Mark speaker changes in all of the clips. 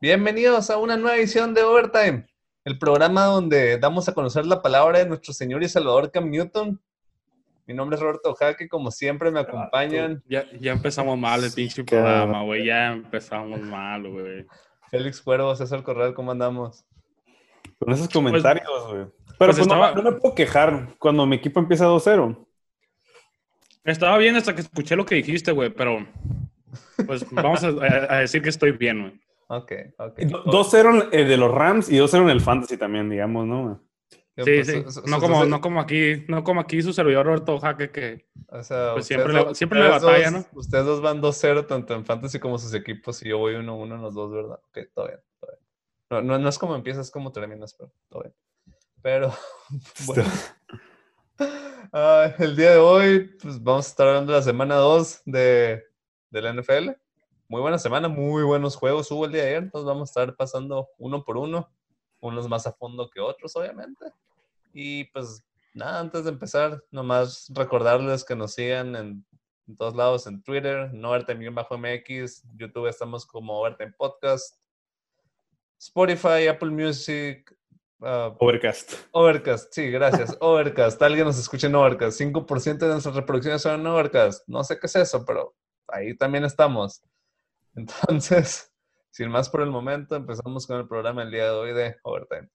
Speaker 1: Bienvenidos a una nueva edición de Overtime, el programa donde damos a conocer la palabra de nuestro Señor y Salvador Cam Newton. Mi nombre es Roberto Jaque, como siempre me acompañan.
Speaker 2: Ya, ya empezamos mal el pinche programa, güey. Ya empezamos mal, güey.
Speaker 1: Félix Cuervo, César Corral, ¿cómo andamos?
Speaker 3: Con esos comentarios, güey. Pero
Speaker 2: pues
Speaker 3: pues, no-
Speaker 2: estaba-
Speaker 3: no, me puedo quejar cuando mi equipo empieza 2-0.
Speaker 2: Estaba bien hasta que escuché lo que dijiste, güey, pero pues vamos a decir que estoy bien, güey.
Speaker 1: Ok, ok.
Speaker 3: Do- 2-0 en- eh, de los Rams y 2-0 en el Fantasy también, digamos, ¿no?
Speaker 2: Sí,
Speaker 1: pues,
Speaker 2: sí. No como, no como aquí, no como aquí su servidor Roberto Jaque que
Speaker 1: o sea,
Speaker 2: pues siempre le- siempre le batalla,
Speaker 1: dos-
Speaker 2: ¿no?
Speaker 1: Ustedes dos van 2-0 tanto en Fantasy como sus equipos y yo voy 1-1 en los dos, ¿verdad? Ok, todo bien, todo bien. No, no, no es como empiezas, es como terminas, pero todo bien. Pero, bueno. Ah, el día de hoy, pues vamos a estar hablando de la semana 2 de, de la NFL. Muy buena semana, muy buenos juegos hubo el día de ayer. Entonces vamos a estar pasando uno por uno, unos más a fondo que otros, obviamente. Y pues nada, antes de empezar, nomás recordarles que nos sigan en, en todos lados, en Twitter, no bajo mx YouTube estamos como Overtime Podcast, Spotify, Apple Music, ah,
Speaker 3: Overcast.
Speaker 1: Overcast, sí, gracias. Overcast, alguien nos escucha en Overcast. 5% de nuestras reproducciones son en Overcast. No sé qué es eso, pero ahí también estamos. Entonces, sin más por el momento, empezamos con el programa el día de hoy de Overtime.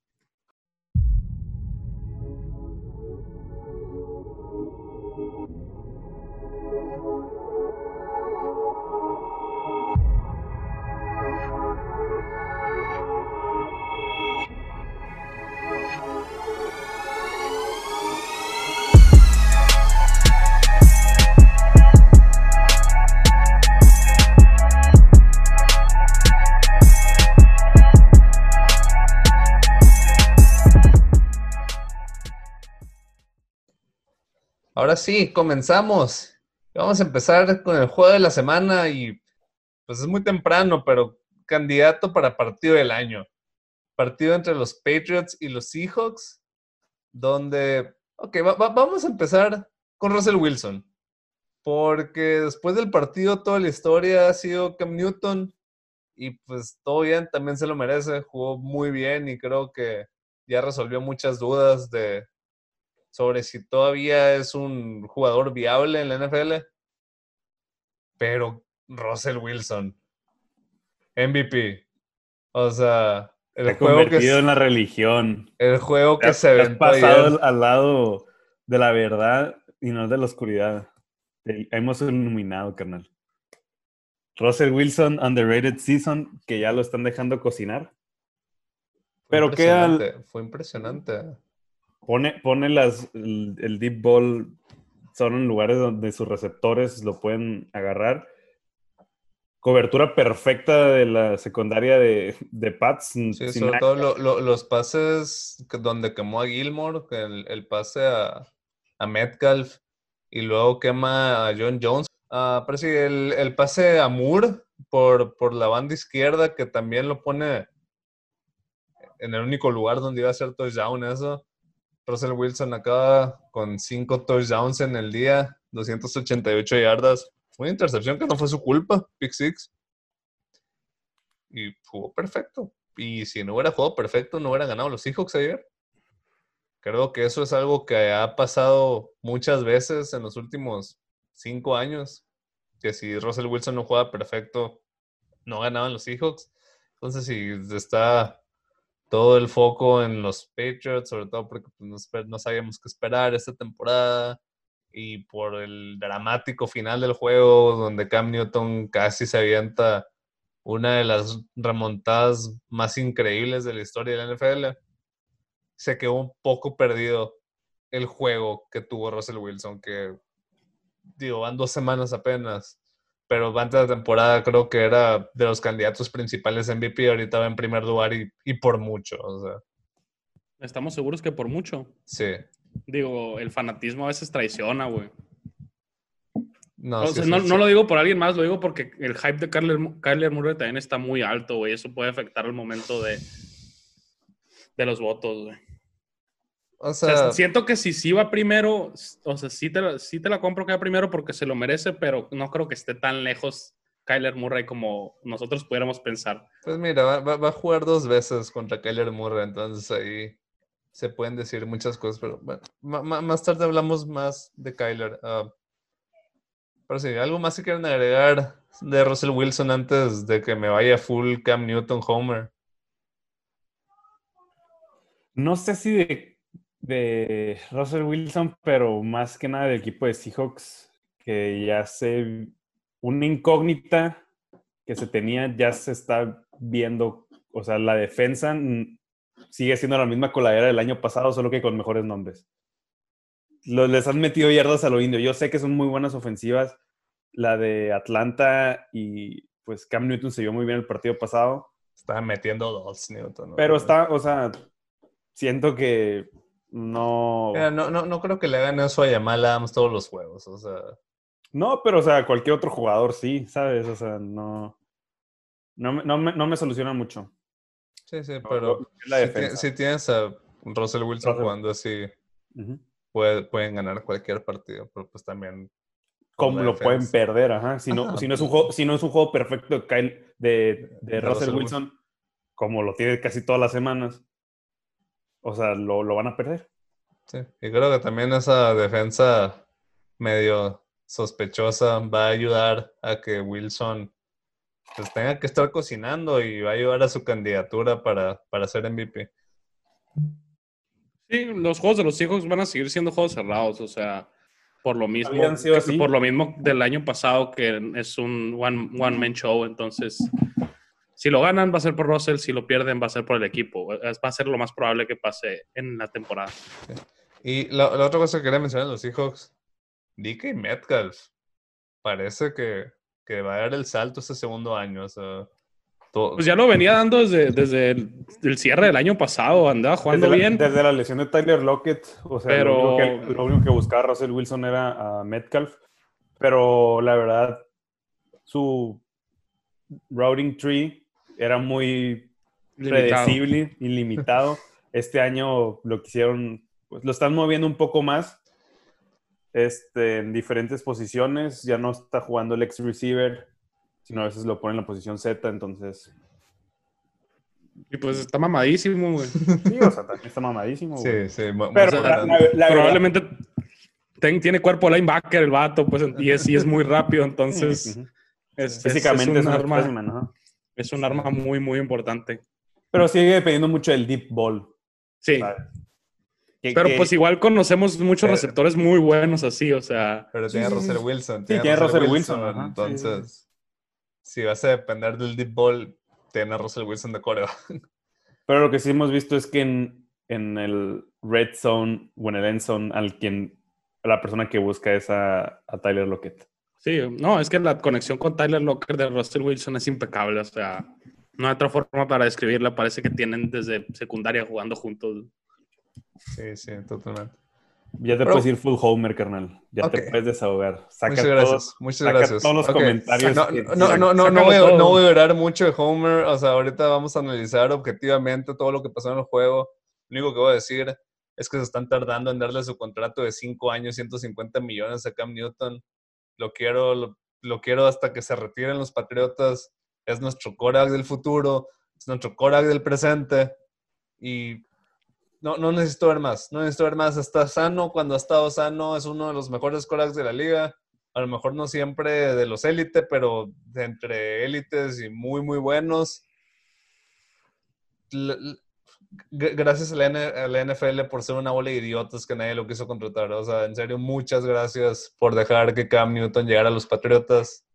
Speaker 1: Ahora sí, comenzamos. Vamos a empezar con el juego de la semana y pues es muy temprano, pero candidato para partido del año. Partido entre los Patriots y los Seahawks, donde, ok, va- va- vamos a empezar con Russell Wilson, porque después del partido toda la historia ha sido Cam Newton y pues todo bien, también se lo merece, jugó muy bien y creo que ya resolvió muchas dudas de, sobre si todavía es un jugador viable en la NFL. Pero Russell Wilson, MVP. O sea, el
Speaker 3: Se
Speaker 1: juego que,
Speaker 3: convertido
Speaker 1: s-
Speaker 3: en la religión.
Speaker 1: el juego que se aventó
Speaker 3: pasado
Speaker 1: ayer.
Speaker 3: al, lado de la verdad y no de la oscuridad. Hemos iluminado, carnal. Russell Wilson, underrated season, que ya lo están dejando cocinar.
Speaker 1: Fue
Speaker 3: Pero queda,
Speaker 1: Fue impresionante.
Speaker 3: Pone, pone las, el, el deep ball son en lugares donde sus receptores lo pueden agarrar. Cobertura perfecta de la secundaria de, de Pats.
Speaker 1: Sí, sobre
Speaker 3: nada.
Speaker 1: todo lo- lo- los pases donde quemó a Gilmore, el, el pase a, a Metcalf y luego quema a John Jones. Ah, pero sí, el, el pase a Moore por, por la banda izquierda, que también lo pone en el único lugar donde iba a ser touchdown eso. Russell Wilson acaba con cinco touchdowns en el día, 288 yardas. Una intercepción que no fue su culpa, pick six. Y jugó perfecto. Y si no hubiera jugado perfecto, no hubiera ganado los Seahawks ayer. Creo que eso es algo que ha pasado muchas veces en los últimos cinco años. Que si Russell Wilson no juega perfecto, no ganaban los Seahawks. Entonces, si está todo el foco en los Patriots, sobre todo porque pues, no, no sabíamos qué esperar esta temporada. Y por el dramático final del juego, donde Cam Newton casi se avienta una de las remontadas más increíbles de la historia de la NFL, se quedó un poco perdido el juego que tuvo Russell Wilson, que digo, van dos semanas apenas, pero antes de la temporada creo que era de los candidatos principales MVP, ahorita va en primer lugar y, y por mucho, o sea,
Speaker 2: Estamos seguros que por mucho.
Speaker 1: sí.
Speaker 2: Digo, el fanatismo a veces traiciona, güey.
Speaker 1: No,
Speaker 2: O
Speaker 1: sí,
Speaker 2: sea,
Speaker 1: sí,
Speaker 2: no,
Speaker 1: sí.
Speaker 2: no lo digo por alguien más, lo digo porque el hype de Kyler, Kyler Murray también está muy alto, güey. Eso puede afectar el momento de, de los votos, güey.
Speaker 1: O
Speaker 2: O sea,
Speaker 1: sea,
Speaker 2: siento que si sí va primero, o sea, sí te, la, sí te la compro que va primero porque se lo merece, pero no creo que esté tan lejos Kyler Murray como nosotros pudiéramos pensar.
Speaker 1: Pues mira, va, va- va a jugar dos veces contra Kyler Murray, entonces ahí se pueden decir muchas cosas, pero bueno, más tarde hablamos más de Kyler. ah. pero sí, algo más que quieren agregar de Russell Wilson antes de que me vaya full Cam Newton Homer.
Speaker 3: No sé si de, de Russell Wilson, pero más que nada del equipo de Seahawks, que ya se. Una incógnita que se tenía ya se está viendo. O sea, la defensa sigue siendo la misma coladera del año pasado, solo que con mejores nombres. Los, les han metido yardas a lo indio. Yo sé que son muy buenas ofensivas. La de Atlanta y pues Cam Newton se vio muy bien el partido pasado.
Speaker 1: Estaba metiendo dos Newton. ¿no?
Speaker 3: Pero está, o sea, siento que no.
Speaker 1: Mira, no, no, no creo que le hagan eso a Yamal Adams todos los juegos, o sea.
Speaker 3: No, pero o sea, cualquier otro jugador sí, ¿sabes? O sea, no. No, me- no, me, no me soluciona mucho.
Speaker 1: Sí, sí, pero si, tienes a Russell Wilson
Speaker 3: Russell.
Speaker 1: jugando así, puede- pueden ganar cualquier partido, pero pues también
Speaker 3: Como lo pueden perder, ajá. Si no,
Speaker 1: Ajá,
Speaker 3: si no es un juego, si no es un juego perfecto de, Kyle- de, de
Speaker 1: De
Speaker 3: Russell
Speaker 1: Russell
Speaker 3: Wilson, como lo tiene casi todas las semanas, o sea, lo, lo van a perder.
Speaker 1: Sí, y creo que también esa defensa medio sospechosa va a ayudar a que Wilson pues tenga que estar cocinando y va a ayudar a su candidatura para, para ser MVP.
Speaker 2: Sí, los juegos de los Seahawks van a seguir siendo juegos cerrados, o sea, por lo mismo, por lo mismo del año pasado que es un one, one man show, entonces si lo ganan va a ser por Russell, si lo pierden va a ser por el equipo, Es- va a ser lo más probable que pase en la temporada.
Speaker 1: Y la, la otra cosa que quería mencionar los Seahawks, DK Metcalf, parece que, que va a dar el salto este segundo año. O sea, to-
Speaker 2: Pues ya lo venía dando desde, desde el, el cierre del año pasado, andaba jugando
Speaker 3: desde,
Speaker 2: bien.
Speaker 3: La, desde la lesión de Tyler Lockett, o sea,
Speaker 2: Pero-
Speaker 3: lo, único que, lo único que buscaba Russell Wilson era a Metcalf, pero la verdad, su routing tree era muy
Speaker 2: limitado.
Speaker 3: predecible, ilimitado. Este año lo quisieron, pues lo están moviendo un poco más este, en diferentes posiciones. Ya no está jugando el ex receiver, sino a veces lo pone en la posición Z. Entonces,
Speaker 2: Y pues está mamadísimo, güey.
Speaker 3: sí, o sea, también está mamadísimo. güey.
Speaker 1: sí, sí.
Speaker 3: Pero
Speaker 1: muy
Speaker 3: la-
Speaker 1: grande.
Speaker 3: la- la
Speaker 2: Probablemente ten- tiene cuerpo linebacker el vato, pues, y es, y es muy rápido, entonces
Speaker 3: ujú.
Speaker 2: es, es-
Speaker 3: físicamente
Speaker 2: es
Speaker 3: es
Speaker 2: un
Speaker 3: un
Speaker 2: arma,
Speaker 3: specimen, ajá.
Speaker 2: Es un arma muy, muy importante.
Speaker 3: Pero sigue dependiendo mucho del deep ball.
Speaker 2: Sí, pero
Speaker 3: que-
Speaker 2: pues igual conocemos muchos
Speaker 1: Pero-
Speaker 2: receptores muy buenos así, o sea,
Speaker 1: Pero tiene
Speaker 3: sí,
Speaker 1: Russell. Wilson.
Speaker 3: Sí, tiene Russell Wilson, ajá, sí,
Speaker 1: Entonces, si vas a depender del deep ball, tiene a Russell Wilson de coreo.
Speaker 3: Pero lo que sí hemos visto es que en, en el red zone o en el end zone, al quien, a la persona que busca es a, a Tyler Lockett.
Speaker 2: Sí, no, es que la conexión con Tyler Locker de Russell Wilson es impecable, o sea, no hay otra forma para describirla, parece que tienen desde secundaria jugando juntos.
Speaker 1: Sí, sí, totalmente.
Speaker 3: Ya te
Speaker 1: Pero-
Speaker 3: puedes ir full homer, carnal. Ya te puedes desahogar. Saca
Speaker 1: Muchas gracias, muchas
Speaker 3: saca
Speaker 1: gracias.
Speaker 3: todos los comentarios
Speaker 1: No,
Speaker 3: que-
Speaker 1: no, no, no, no, voy
Speaker 2: todo.
Speaker 1: no voy a hablar mucho de Homer. O sea, ahorita vamos a analizar objetivamente todo lo que pasó en el juego. Lo único que voy a decir es que se están tardando en darle su contrato de 5 años, 150 millones a Cam Newton. Lo quiero, lo, lo quiero hasta que se retiren los Patriotas. Es nuestro Korak del futuro, es nuestro Korak del presente. Y no, no necesito ver más, no necesito ver más. Está sano cuando ha estado sano, es uno de los mejores Koraks de la liga. A lo mejor no siempre de los élite, pero de entre élites y muy, muy buenos. Gracias a la, N- a la NFL por ser una bola de idiotas que nadie lo quiso contratar. O sea, en serio, muchas gracias por dejar que Cam Newton llegara a los Patriotas.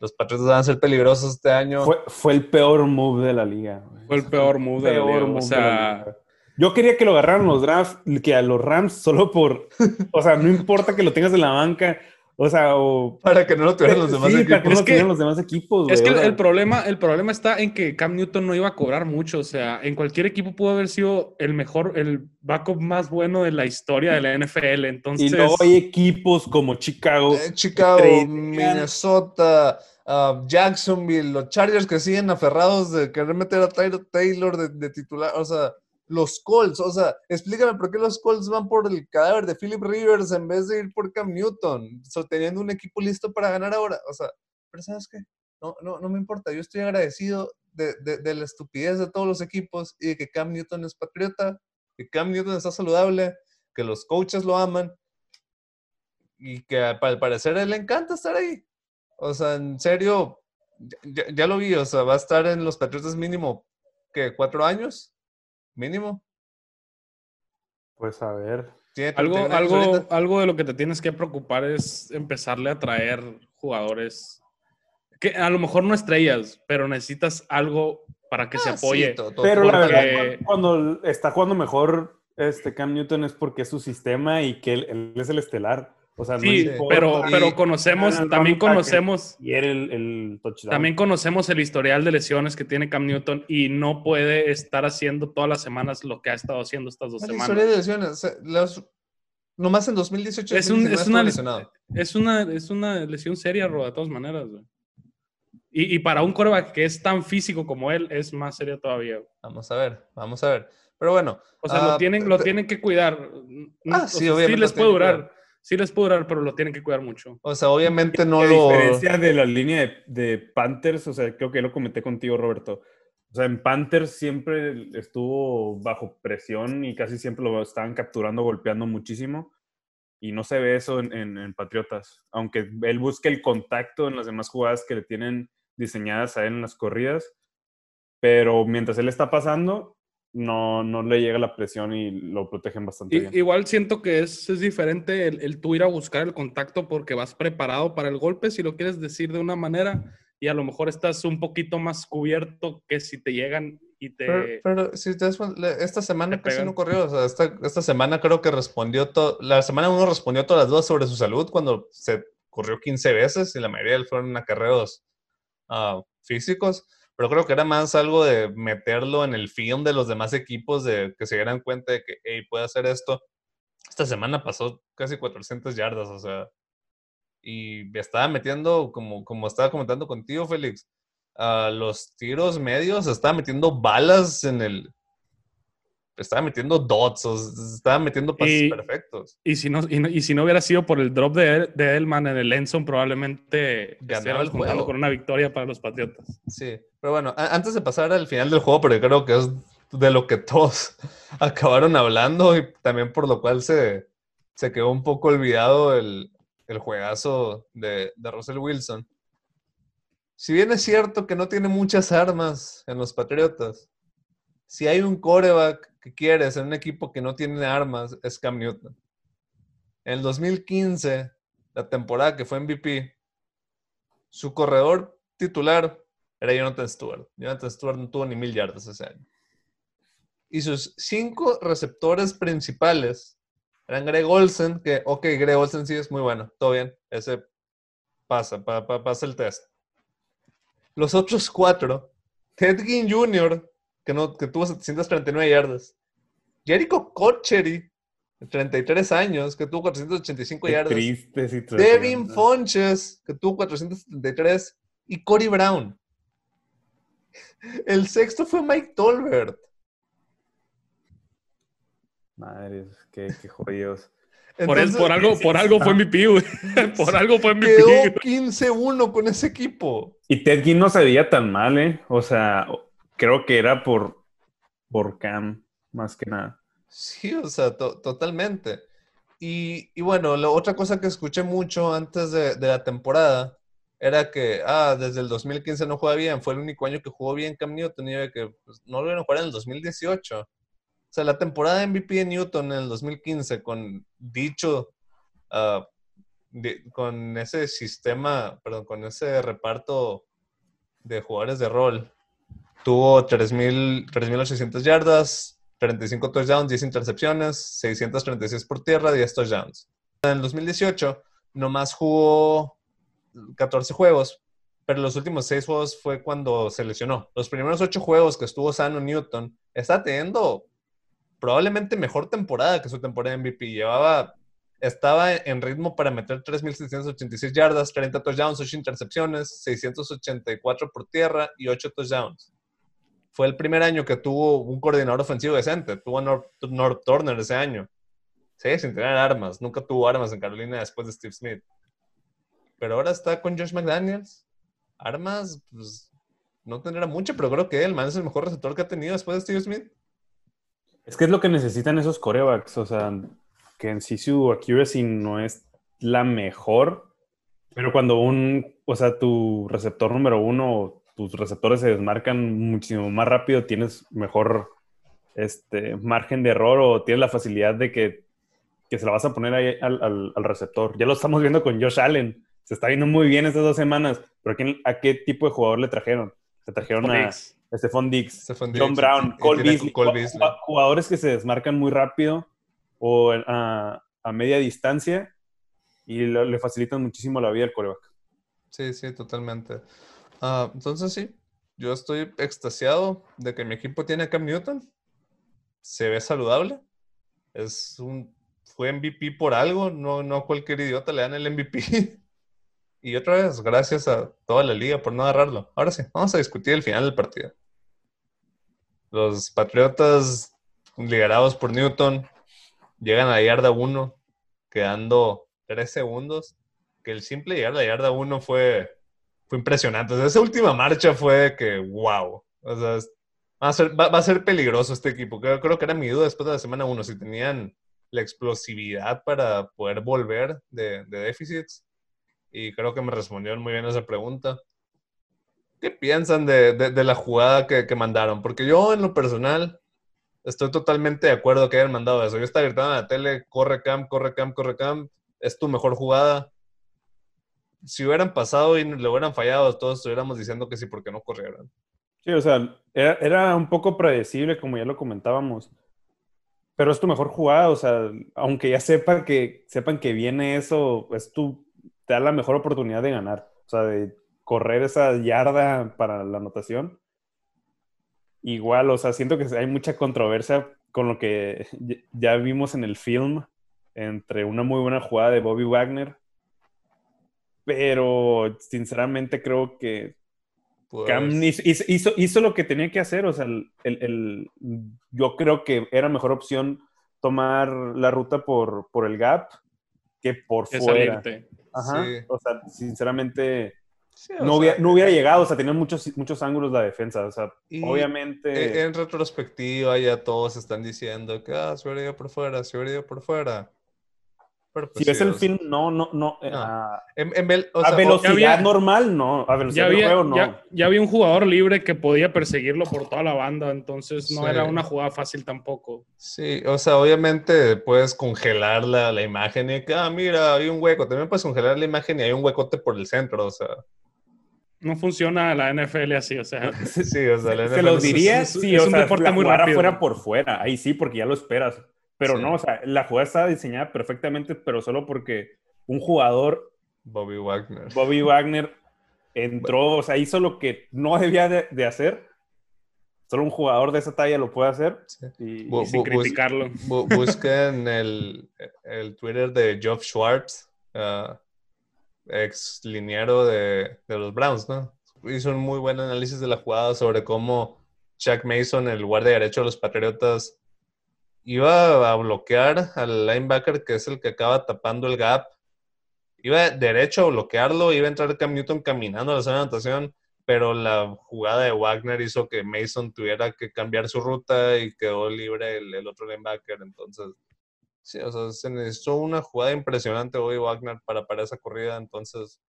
Speaker 1: Los Patriotas van a ser peligrosos este año.
Speaker 3: Fue, fue el peor move de la liga.
Speaker 2: Fue el peor move de la
Speaker 3: Peor
Speaker 2: liga,
Speaker 3: move
Speaker 2: o
Speaker 3: de la
Speaker 2: sea,
Speaker 3: liga. Yo quería que lo agarraran los drafts, que a los Rams solo por. O sea, no importa que lo tengas en la banca. O sea, o.
Speaker 1: para que no lo tuvieran los demás
Speaker 3: sí, para que
Speaker 1: equipos.
Speaker 3: no
Speaker 2: Es
Speaker 3: lo
Speaker 2: que-
Speaker 3: tuvieran los demás equipos, güey.
Speaker 2: Es que
Speaker 3: o
Speaker 2: el, problema, el problema está en que Cam Newton no iba a cobrar mucho. O sea, en cualquier equipo pudo haber sido el mejor, el backup más bueno de la de la NFL.
Speaker 3: Y
Speaker 2: Entonces,
Speaker 3: luego hay equipos como Chicago.
Speaker 1: Eh, Chicago. Minnesota, ah, Jacksonville, los Chargers que siguen aferrados de querer meter a Tyler Taylor de, de titular, o sea, los Colts, o sea, explícame por qué los Colts van por el cadáver de Philip Rivers en vez de ir por Cam Newton, so, teniendo un equipo listo para ganar ahora, o sea, pero ¿sabes qué? no, no, no me importa, yo estoy agradecido de, de, de la estupidez de todos los equipos y de que Cam Newton es patriota, que Cam Newton está saludable, que los coaches lo aman y que al parecer él le encanta estar ahí. O sea, en serio, ya, ya lo vi, o sea, va a estar en los Patriotas mínimo, ¿qué? ¿Cuatro años? Mínimo.
Speaker 3: Pues a ver.
Speaker 2: Algo,
Speaker 1: 31 años
Speaker 2: algo,
Speaker 1: ahorita.
Speaker 2: algo de lo que te tienes que preocupar es empezarle a traer jugadores que a lo mejor no estrellas, pero necesitas algo para que se
Speaker 1: Ah, sí,
Speaker 2: apoye.
Speaker 1: to- to-
Speaker 3: Pero la verdad, cuando está jugando mejor este Cam Newton es porque es su sistema y que él, él es el estelar. O sea, no
Speaker 2: Sí,
Speaker 3: importa
Speaker 2: pero, pero conocemos, también conocemos,
Speaker 3: Y era el, el touchdown.
Speaker 2: también conocemos el historial de lesiones que tiene Cam Newton y no puede estar haciendo todas las semanas lo que ha estado haciendo estas dos semanas.
Speaker 1: historia de lesiones. o sea, los- nomás en 2018
Speaker 2: Es un-
Speaker 1: 2019
Speaker 2: es una-
Speaker 1: lesionado.
Speaker 2: Es una, es una lesión seria, Ro, de todas maneras. güey. Y, y para un coreback que es tan físico como él, es más seria todavía. güey.
Speaker 1: Vamos a ver, vamos a ver. Pero bueno.
Speaker 2: O sea,
Speaker 1: ah,
Speaker 2: lo, tienen, lo tienen que cuidar.
Speaker 1: Ah,
Speaker 2: O
Speaker 1: sí,
Speaker 2: sea,
Speaker 1: obviamente
Speaker 2: les
Speaker 1: lo
Speaker 2: puede durar. Sí les puede durar, pero lo tienen que cuidar mucho.
Speaker 1: O sea, obviamente no
Speaker 3: a
Speaker 1: lo.
Speaker 3: diferencia de la línea de, de Panthers, o sea, creo que lo comenté contigo, Roberto. O sea, en Panthers siempre estuvo bajo presión y casi siempre lo estaban capturando, golpeando muchísimo. Y no se ve eso en, en- en Patriotas. Aunque él busque el contacto en las demás jugadas que le tienen diseñadas a él en las corridas. Pero mientras él está pasando, no, no le llega la presión y lo protegen bastante
Speaker 2: I-
Speaker 3: bien.
Speaker 2: igual siento que es, es diferente el, el tú ir a buscar el contacto porque vas preparado para el golpe, si lo quieres decir de una manera, y a lo mejor estás un poquito más cubierto que si te llegan y te...
Speaker 1: Pero, pero si te esta semana
Speaker 2: te
Speaker 1: casi
Speaker 2: pegan.
Speaker 1: no corrió. O sea, esta, esta semana creo que respondió todo. La semana uno respondió todas las dudas sobre su salud cuando se corrió 15 veces y la mayoría fueron acarreos ah, físicos. Pero creo que era más algo de meterlo en el film de los demás equipos, de que se dieran cuenta de que, hey, puede hacer esto. Esta semana pasó casi 400 yardas, o sea, y estaba metiendo, como, como estaba comentando contigo, Félix, a los tiros medios, estaba metiendo balas en el. Estaba metiendo dots, o estaba metiendo pases
Speaker 2: Y-
Speaker 1: perfectos.
Speaker 2: Y si, no, y, si no hubiera sido por el drop de, de Edelman en el Enson, probablemente
Speaker 1: Ganaba el juego.
Speaker 2: con una victoria para los Patriotas.
Speaker 1: Sí, pero bueno, a- antes de pasar al final del juego, porque creo que es de lo que todos acabaron hablando y también por lo cual se, se quedó un poco olvidado el, el juegazo de, de Russell Wilson. Si bien es cierto que no tiene muchas armas en los Patriotas, si hay un coreback que quieres en un equipo que no tiene armas, es Cam Newton. En el 2015, la temporada que fue MVP, su corredor titular era Jonathan Stewart. Jonathan Stewart no tuvo ni mil yardas ese año. Y sus cinco receptores principales eran Greg Olsen, que, ok, Greg Olsen sí es muy bueno, todo bien, ese pasa, pa- pa- pasa el test. Los otros cuatro, Ted Ginn Jr., que, no, que tuvo 739 yardas. Jericho Cochery, de 33 años, que tuvo 485
Speaker 3: Qué
Speaker 1: yardas.
Speaker 3: triste situación.
Speaker 1: Devin Fonches, que tuvo 473, y Cory Brown. El sexto fue Mike Tolbert.
Speaker 3: Madre, qué, qué jodidos.
Speaker 2: Por, es-
Speaker 1: Entonces,
Speaker 2: por algo, por algo fue MVP, güey. Por algo fue MVP.
Speaker 1: quedó
Speaker 2: güey.
Speaker 1: 15-1 con ese equipo.
Speaker 3: Y Ted Ginn no se veía tan mal, ¿eh? O sea, creo que era por, por Cam, más que nada.
Speaker 1: Sí, o sea, to- totalmente. Y, y bueno, la otra cosa que escuché mucho antes de, la temporada era que, ah, desde el 2015 no juega bien, fue el único año que jugó bien Cam Newton y que pues, no lo vieron jugar en el 2018. O sea, la temporada de MVP de Newton en el 2015 con dicho, di- con ese sistema, perdón, con ese reparto de jugadores de rol, tuvo 3,000 3.800 yardas, 35 touchdowns, 10 intercepciones, 636 por tierra, 10 touchdowns. En el 2018 nomás jugó 14 juegos, pero los últimos 6 juegos fue cuando se lesionó. Los primeros 8 juegos que estuvo sano Newton, está teniendo probablemente mejor temporada que su temporada MVP. Llevaba, estaba en ritmo para meter 3.786 yardas, 30 touchdowns, 8 intercepciones, 684 por tierra y 8 touchdowns fue el primer año que tuvo un coordinador ofensivo decente. Tuvo a North, North Turner ese año. Sí, sin tener armas. Nunca tuvo armas en Carolina después de Steve Smith. Pero ahora está con Josh McDaniels. armas, pues no tendrá mucho, pero creo que el man es el mejor receptor que ha tenido después de Steve Smith.
Speaker 3: Es que es lo que necesitan esos corebacks, o sea, que en sí su accuracy no es la mejor, pero cuando un, o sea, tu receptor número uno, tus receptores se desmarcan muchísimo más rápido, tienes mejor este, margen de error o tienes la facilidad de que, que se la vas a poner ahí al, al, receptor. Ya lo estamos viendo con Josh Allen. Se está viendo muy bien estas dos semanas, pero ¿a qué tipo de jugador le trajeron? Se trajeron a Stephon Diggs, John Brown, Cole Beasley, jugadores que se desmarcan muy rápido o a, a media distancia y le facilitan muchísimo la vida al coreback.
Speaker 1: Sí, sí, totalmente. Ah, entonces sí, yo estoy extasiado de que mi equipo tiene a Cam Newton. Se ve saludable. Es un, fue MVP por algo, no, no cualquier idiota le dan el MVP. y otra vez, gracias a toda la liga por no agarrarlo. Ahora sí, vamos a discutir el final del partido. Los Patriotas, liderados por Newton, llegan a la yarda 1, quedando 3 segundos. Que el simple llegar a la yarda 1 fue, fue impresionante. esa última marcha fue que, wow. O sea, va a ser, va, a ser peligroso este equipo. Creo, creo, que era mi duda después de la semana 1, si tenían la explosividad para poder volver de, de déficits. Y creo que me respondieron muy bien a esa pregunta. ¿Qué piensan de, de, la jugada que, que, mandaron? Porque yo, en lo personal, estoy totalmente de acuerdo que hayan mandado eso. Yo estaba gritando en la tele, corre Cam, corre Cam, corre Cam, es tu mejor jugada. Si hubieran pasado y le hubieran fallado, todos estuviéramos diciendo que sí, porque no corrieron.
Speaker 3: Sí, o sea, era, era, un poco predecible, como ya lo comentábamos. Pero es tu mejor jugada, o sea, aunque ya sepa que, sepan que viene eso, es tu, te da la mejor oportunidad de ganar. O sea, de correr esa yarda para la anotación. Igual, o sea, siento que hay mucha controversia con lo que ya vimos en el film entre una muy buena jugada de Bobby Wagner, pero sinceramente creo que Cam pues hizo, hizo, lo que tenía que hacer, o sea, el, yo creo que era mejor opción tomar la ruta por, por el gap que por fuera. Ajá, o sea, sinceramente no, hubiera, no, hubiera, llegado, o sea, tenía muchos, muchos ángulos la defensa, o sea, obviamente...
Speaker 1: En, retrospectiva ya todos están diciendo que, ah, se hubiera ido por fuera, se hubiera ido por fuera.
Speaker 3: Pues si ves el film, no, no, no. A, velocidad normal, no. A velocidad
Speaker 2: ya había, no. Ya, había un jugador libre que podía perseguirlo por toda la banda, entonces no era una jugada fácil tampoco.
Speaker 1: Sí, o sea, obviamente puedes congelar la, la imagen y que, ah, mira, hay un hueco. También puedes congelar la imagen y hay un huecote por el centro, o sea.
Speaker 2: No funciona la NFL así, o sea.
Speaker 1: sí, o sea, la
Speaker 3: NFL Se lo diría, sí, es un deporte muy rápido. fuera por fuera, ahí sí, porque ya lo esperas. Pero no, o sea, la jugada estaba diseñada perfectamente, pero solo porque un jugador.
Speaker 1: Bobby Wagner.
Speaker 3: Bobby Wagner entró, o sea, hizo lo que no debía de, hacer. Solo un jugador de esa talla lo puede hacer.
Speaker 2: Y, sin criticarlo.
Speaker 1: busquen el, el, Twitter de Geoff Schwartz, uh, ex liniero de, de los Browns, ¿no? Hizo un muy buen análisis de la jugada sobre cómo Chuck Mason, el guardia derecho de los Patriotas, iba a bloquear al linebacker, que es el que acaba tapando el gap. Iba derecho a bloquearlo, iba a entrar Cam Newton caminando a la zona de anotación, pero la jugada de Wagner hizo que Mason tuviera que cambiar su ruta y quedó libre el, otro linebacker. Entonces, sí, o sea, se necesitó una jugada impresionante hoy Wagner para parar esa corrida. Entonces,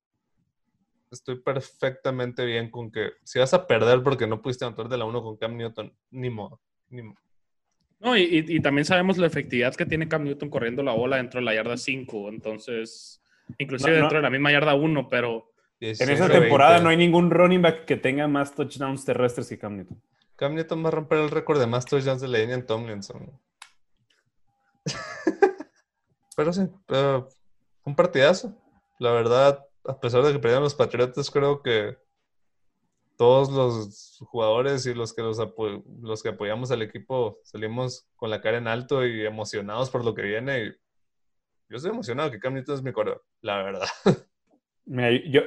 Speaker 1: estoy perfectamente bien con que si vas a perder porque no pudiste anotar de la 1 con Cam Newton, ni modo, ni modo.
Speaker 2: No, y, también sabemos la efectividad que tiene Cam Newton corriendo la bola dentro de la yarda 5, entonces, inclusive dentro de la misma yarda 1, pero...
Speaker 3: En esa temporada no hay ningún running back que tenga más touchdowns terrestres que Cam Newton.
Speaker 1: Cam Newton va a romper el récord de más touchdowns de la línea en Tomlinson. pero sí, un partidazo. La verdad, a pesar de que perdieron los Patriotas, creo que todos los jugadores y los que, los, los que apoyamos al equipo salimos con la cara en alto y emocionados por lo que viene. yo estoy emocionado que Cam Newton es mi coro, la verdad.
Speaker 3: yo,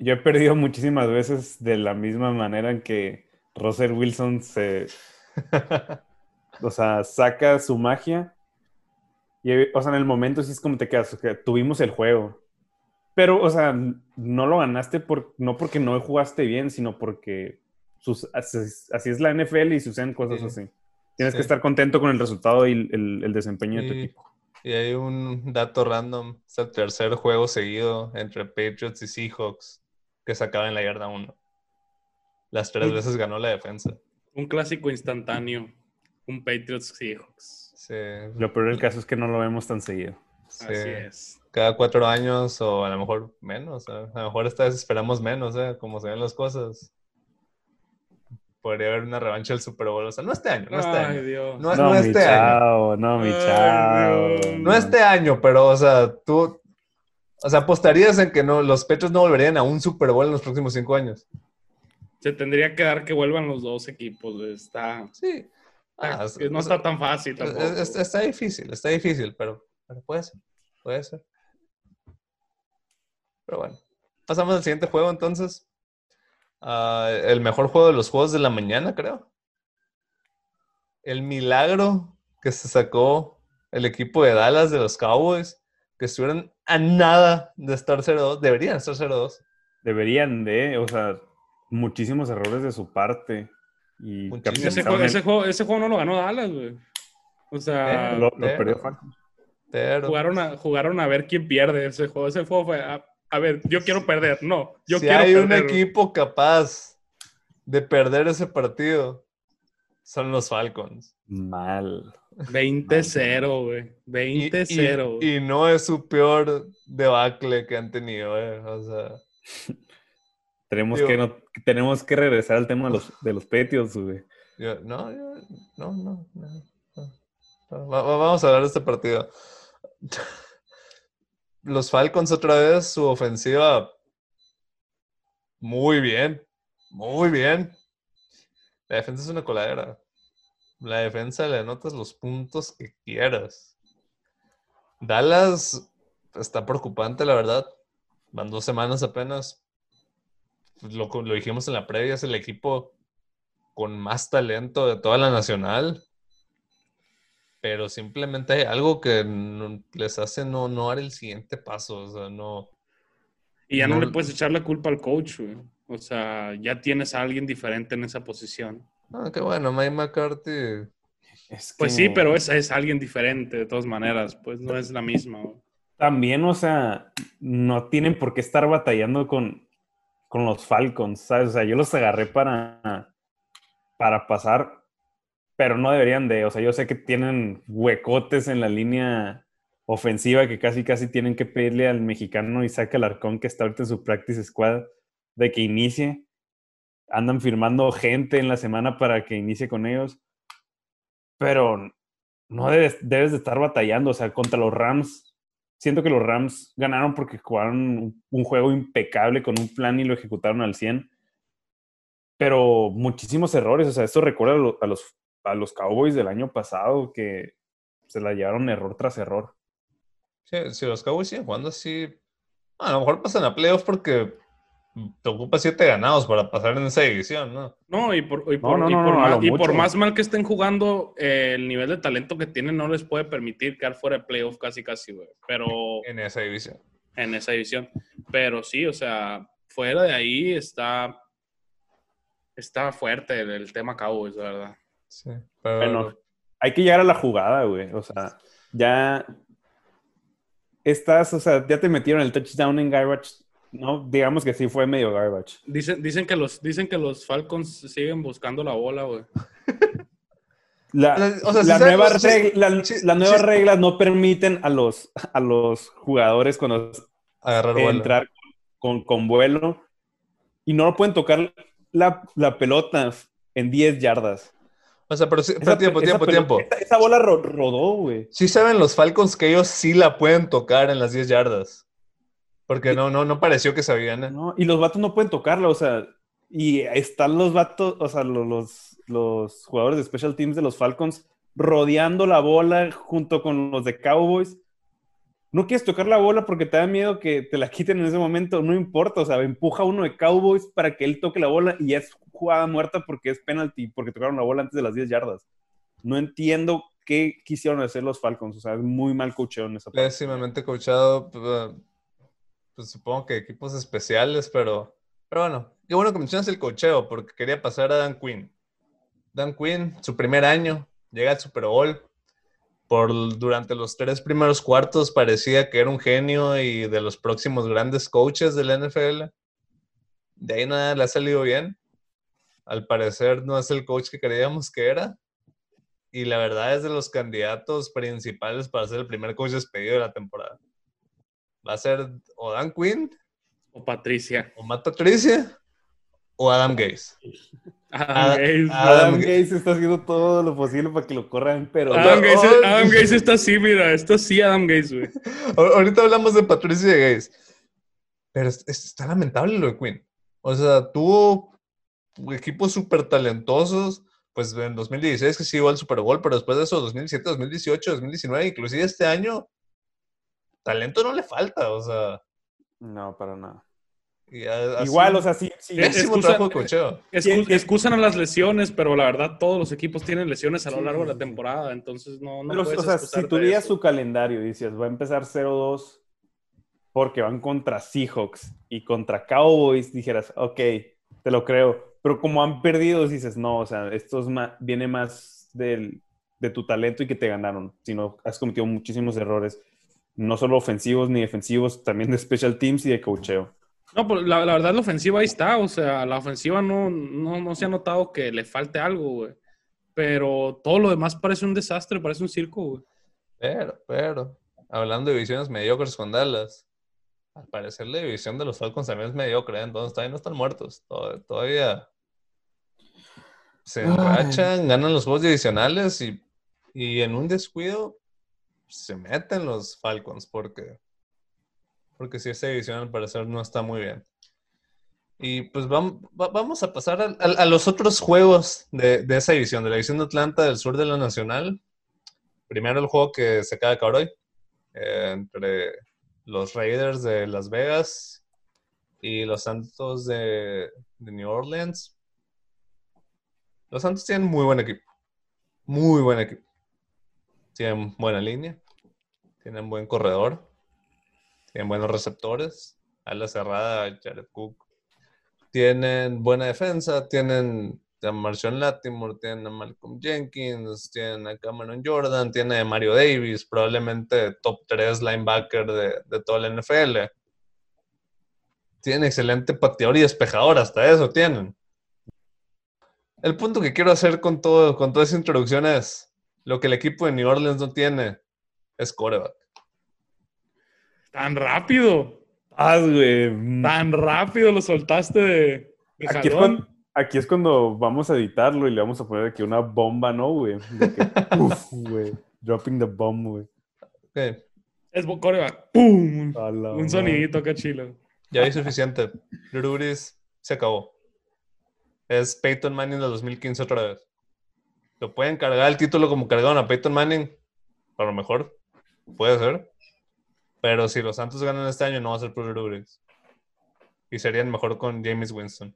Speaker 3: yo he perdido muchísimas veces de la misma manera en que Russell Wilson se... o sea, saca su magia. Y, o sea, en el momento sí es como te quedas, tuvimos el juego Pero, o sea, no lo ganaste por, no porque no jugaste bien, sino porque sus, así, así es la NFL y suceden cosas
Speaker 1: Sí.
Speaker 3: así. Tienes
Speaker 1: Sí.
Speaker 3: que estar contento con el resultado y el, desempeño de tu equipo.
Speaker 1: Y hay un dato random. Es el tercer juego seguido entre Patriots y Seahawks que se acaba en la yarda 1. Las tres veces ganó la defensa.
Speaker 2: Un clásico instantáneo. Un Patriots Seahawks.
Speaker 1: Sí,
Speaker 3: Lo peor del caso es que no lo vemos tan seguido.
Speaker 1: sí.
Speaker 2: Así es.
Speaker 1: Cada cuatro años o a lo mejor menos. ¿eh? A lo mejor esta vez esperamos menos, ¿eh? Como se ven las cosas. Podría haber una revancha del Super Bowl. O sea, no este año, no este
Speaker 2: Ay,
Speaker 1: año.
Speaker 2: Dios.
Speaker 1: No,
Speaker 3: No,
Speaker 1: no
Speaker 3: mi
Speaker 1: este año.
Speaker 3: chao, no, mi
Speaker 2: Ay,
Speaker 3: chao.
Speaker 1: No este año, pero, o sea, tú. O sea, apostarías en que no, los Patriots no volverían a un Super Bowl en los próximos cinco años.
Speaker 2: Se tendría que dar que vuelvan los dos equipos. Está,
Speaker 1: Sí. Ah,
Speaker 2: está-
Speaker 1: es-
Speaker 2: no está tan fácil
Speaker 1: es-
Speaker 2: tampoco.
Speaker 1: es- está difícil, está difícil, pero, pero puede ser. Puede ser. Pero bueno. Pasamos al siguiente juego entonces. Ah, el mejor juego de los juegos de la mañana, creo. El milagro que se sacó el equipo de Dallas de los Cowboys, que estuvieron a nada de estar 0-2. Deberían estar 0-2.
Speaker 3: Deberían de, o sea, muchísimos errores de su parte. Y
Speaker 2: ese, juego, ese, juego, ese juego no lo ganó Dallas, güey. O sea,
Speaker 1: Eh,
Speaker 3: lo, perdió Falcons.
Speaker 1: Pero
Speaker 2: jugaron, a, jugaron a ver quién pierde ese juego. Ese juego fue, a, ver, yo quiero perder. No, yo
Speaker 1: si
Speaker 2: quiero
Speaker 1: hay un
Speaker 2: perder.
Speaker 1: equipo capaz de perder ese partido, son los Falcons.
Speaker 3: Mal.
Speaker 2: 20-0, güey.
Speaker 1: Y,
Speaker 2: 20-0.
Speaker 1: y- y no es su peor debacle que han tenido, eh. O sea,
Speaker 3: Tenemos,
Speaker 1: Digo-
Speaker 3: que no- tenemos que regresar al tema de los, de los Patriots, güey.
Speaker 1: yo- no, yo- no, no, no, no. Va- va- vamos a hablar de este partido. Los Falcons otra vez, su ofensiva muy bien, muy bien. La defensa es una coladera. La defensa le anotas los puntos que quieras. Dallas está preocupante, la verdad. Van dos semanas apenas. Lo, lo dijimos en la previa, es el equipo con más talento de toda la nacional. Pero simplemente hay algo que no- les hace no, no dar el siguiente paso. O sea, no.
Speaker 2: Y ya no,
Speaker 1: no-
Speaker 2: le puedes echar la culpa al coach, güey. O sea, ya tienes a alguien diferente en esa posición.
Speaker 1: Ah, qué bueno, Mike McCarthy.
Speaker 3: Es
Speaker 2: Pues sí, pero es, es alguien diferente de todas maneras. Pues no es la misma. güey.
Speaker 3: También, o sea, no tienen por qué estar batallando con, con los Falcons, ¿sabes? O sea, yo los agarré para, para pasar, pero no deberían de. O sea, yo sé que tienen huecotes en la línea ofensiva que casi, casi tienen que pedirle al mexicano Isaac Alarcón, que está ahorita en su practice squad, de que inicie. Andan firmando gente en la semana para que inicie con ellos. Pero no debes, de estar batallando. O sea, contra los Rams, siento que los Rams ganaron porque jugaron un, juego impecable con un plan y lo ejecutaron al 100. Pero muchísimos errores. O sea, esto recuerda a los, a los Cowboys del año pasado que se la llevaron error tras error.
Speaker 1: Sí, si los Cowboys siguen jugando así, a lo mejor pasan a playoffs porque te ocupa siete ganados para pasar en esa división, ¿no?
Speaker 2: No, y por, y por,
Speaker 3: no,
Speaker 2: y por
Speaker 3: no,
Speaker 2: más,
Speaker 3: lo
Speaker 2: y por
Speaker 3: mucho.
Speaker 2: más mal que estén jugando, eh, el nivel de talento que tienen no les puede permitir quedar fuera de playoff casi, casi, güey. Pero
Speaker 1: En esa división.
Speaker 2: en esa división. Pero sí, o sea, fuera de ahí está, está fuerte el, el tema Cowboys, la verdad.
Speaker 1: Sí. Pero
Speaker 3: Bueno, hay que llegar a la jugada, güey. O sea, ya estás, o sea, ya te metieron el touchdown en garbage. No, digamos que sí fue medio garbage.
Speaker 2: Dicen, dicen, que los, dicen que los Falcons siguen buscando la bola, güey.
Speaker 3: La,
Speaker 1: La- o sea, sí
Speaker 3: la
Speaker 1: sabe-
Speaker 3: nueva
Speaker 1: o sea, sí-
Speaker 3: reg- la-
Speaker 1: sí-
Speaker 3: las nuevas reglas no permiten a los, a los jugadores cuando
Speaker 1: agarrar vuelo.
Speaker 3: entrar con, con vuelo y no pueden tocar la, la pelota en 10 yardas.
Speaker 1: O sea, pero sí, pero tiempo,
Speaker 3: esa
Speaker 1: tiempo,
Speaker 3: pelota-
Speaker 1: tiempo.
Speaker 3: Esa, esa bola ro- rodó, güey.
Speaker 1: Sí saben los Falcons que ellos sí la pueden tocar en las 10 yardas. Porque no, no, no pareció que sabían. ¿eh?
Speaker 3: No, y los vatos no pueden tocarla, o sea, y están los vatos, o sea, lo- los, los, jugadores de Special Teams de los Falcons rodeando la bola junto con los de Cowboys. No quieres tocar la bola porque te da miedo que te la quiten en ese momento, no importa, o sea, empuja uno de Cowboys para que él toque la bola y ya es jugada muerta porque es penalty, porque tocaron la bola antes de las 10 yardas. No entiendo qué quisieron hacer los Falcons, o sea, es muy mal coacheo en esa parte.
Speaker 1: Pésimamente coachado. pues supongo que equipos especiales, pero, pero bueno, qué bueno que mencionas el cocheo, porque quería pasar a Dan Quinn. Dan Quinn, su primer año, llega al Super Bowl. Por, durante los tres primeros cuartos parecía que era un genio y de los próximos grandes coaches de la NFL. De ahí nada le ha salido bien. Al parecer no es el coach que creíamos que era. Y la verdad es de los candidatos principales para ser el primer coach despedido de la temporada. Va a ser o Dan Quinn,
Speaker 2: O Patricia.
Speaker 1: o Matt Patricia, o Adam Gaze.
Speaker 2: Adam Gaze.
Speaker 1: Adam
Speaker 3: Gaze está haciendo todo lo posible para que lo corran, pero...
Speaker 2: Adam Gaze,
Speaker 1: Oh,
Speaker 2: Adam Gaze está así, mira, está así Adam Gaze, güey.
Speaker 1: Ahor- Ahorita hablamos de Patricia Gaze. Pero es- es- está lamentable lo de Quinn. O sea, tuvo equipos súper talentosos. Pues en 2016 que sí llegó al Super Bowl, pero después de eso, 2017, 2018, 2019, inclusive este año, talento no le falta. O sea,
Speaker 3: No, para nada. Igual, o sea, sí, sí.
Speaker 1: un pésimo
Speaker 2: excusa-
Speaker 1: trabajo de cocheo.
Speaker 2: Excu-
Speaker 3: ¿Quién-
Speaker 2: excusan a las lesiones, pero la verdad todos los equipos tienen lesiones a lo largo de la temporada, entonces no, no
Speaker 3: Pero,
Speaker 2: puedes
Speaker 3: o sea, si
Speaker 2: eso.
Speaker 3: su calendario y decías, va a empezar 0-2 porque van contra Seahawks y contra Cowboys, dijeras, ok, te lo creo. Pero como han perdido, dices, no, o sea, esto es ma- viene más del, de tu talento y que te ganaron, sino has cometido muchísimos errores, no solo ofensivos ni defensivos, también de special teams y de coacheo.
Speaker 2: No, pero la, la verdad la ofensiva ahí está, o sea, la ofensiva no, no, no se ha notado que le falte algo, güey. Pero todo lo demás parece un desastre, parece un circo, güey.
Speaker 1: Pero, pero, hablando de divisiones mediocres con Dallas, al parecer la división de los Falcons también es mediocre, ¿eh? entonces todavía no están muertos, to- todavía se enrachan, ganan los juegos divisionales y, y en un descuido se meten los Falcons porque, porque si esa división al parecer no está muy bien. Y pues vam- va- vamos a pasar al- al- a, los otros juegos de, de esa división, de la división de Atlanta del sur de la Nacional. Primero el juego que se acaba de acabar hoy, eh, entre los Raiders de Las Vegas y los Santos de New Orleans. Los Santos tienen muy buen equipo. Muy buen equipo. Tienen buena línea. Tienen buen corredor. Tienen buenos receptores. Ala cerrada, Jared Cook. Tienen buena defensa. Tienen a Marshall Latimore, tienen a Malcolm Jenkins, tienen a Cameron Jordan, tiene a Mario Davis, probablemente top 3 linebacker de, de toda la NFL. Tienen excelente pateador y despejador, hasta eso tienen. El punto que quiero hacer con, todo, con toda esa introducción es, lo que el equipo de New Orleans no tiene es coreback.
Speaker 2: Tan rápido,
Speaker 3: Ah, güey.
Speaker 2: tan rápido lo soltaste de, de
Speaker 3: Aquí es, cuando, aquí es cuando vamos a editarlo y le vamos a poner aquí una bomba, ¿no, güey? De uf, güey. Dropping the bomb, güey.
Speaker 2: Es coreback. ¡Pum! Un sonidito acá chilo.
Speaker 1: ya hay suficiente. Brees se acabó. Es Peyton Manning del 2015 otra vez. Lo pueden cargar el título como cargaron a Peyton Manning. A lo mejor. Puede ser. Pero si los Santos ganan este año, no va a ser por Drew Brees. Y serían mejor con James Winston.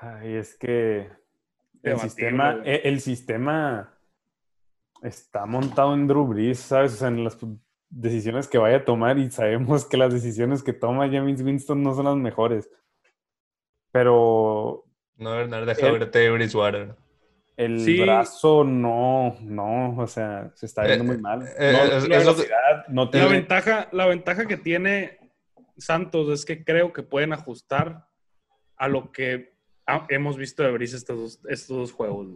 Speaker 3: Ay, es que el sistema,
Speaker 2: güey.
Speaker 3: e- el sistema está montado en Drew Brees, ¿sabes? O sea, en las decisiones que vaya a tomar y sabemos que las decisiones que toma James Winston no son las mejores. Pero
Speaker 1: No
Speaker 3: Eh.
Speaker 1: ir a Teddy Bridgewater.
Speaker 3: El
Speaker 2: Sí.
Speaker 3: brazo no, no, o sea, se está viendo
Speaker 1: Eh,
Speaker 3: muy mal.
Speaker 1: eh,
Speaker 3: no,
Speaker 1: es- que-
Speaker 3: velocidad, no
Speaker 2: La
Speaker 3: tiene...
Speaker 2: ventaja, la ventaja que tiene Santos es que creo que pueden ajustar a lo que hemos visto de Brice estos dos, estos dos juegos.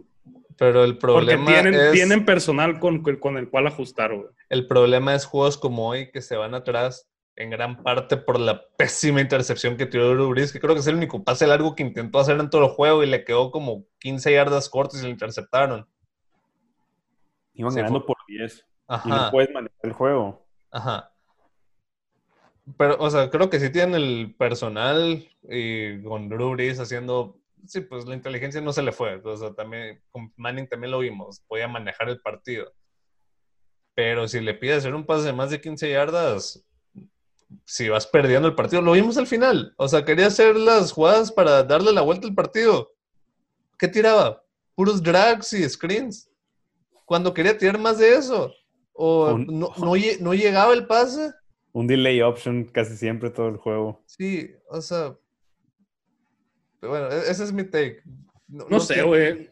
Speaker 1: Pero el
Speaker 2: Porque
Speaker 1: problema
Speaker 2: tienen,
Speaker 1: es...
Speaker 2: tienen personal con, con el cual ajustar, güey.
Speaker 1: El problema es juegos como hoy que se van atrás en gran parte por la pésima intercepción que tiró Drew Brees, que creo que es el único pase largo que intentó hacer en todo el juego y le quedó como 15 yardas cortas y lo interceptaron.
Speaker 3: Iban ganando
Speaker 1: fue-
Speaker 3: por 10 y no puedes manejar el juego.
Speaker 1: ajá. Pero, o sea, creo que sí tienen el personal y con Drew Brees haciendo... Sí, pues la inteligencia no se le fue. O sea, también con Manning también lo vimos. Podía manejar el partido. Pero si le pides hacer un pase de más de 15 yardas, si vas perdiendo el partido, lo vimos al final. O sea, quería hacer las jugadas para darle la vuelta al partido. ¿Qué tiraba? Puros drags y screens. Cuando quería tirar más de eso. O
Speaker 3: Un-
Speaker 1: no, no lle- no llegaba el pase.
Speaker 3: un delay option casi siempre todo el juego.
Speaker 1: Sí, o sea. Bueno, e-, ese es mi take.
Speaker 2: No, sé, güey.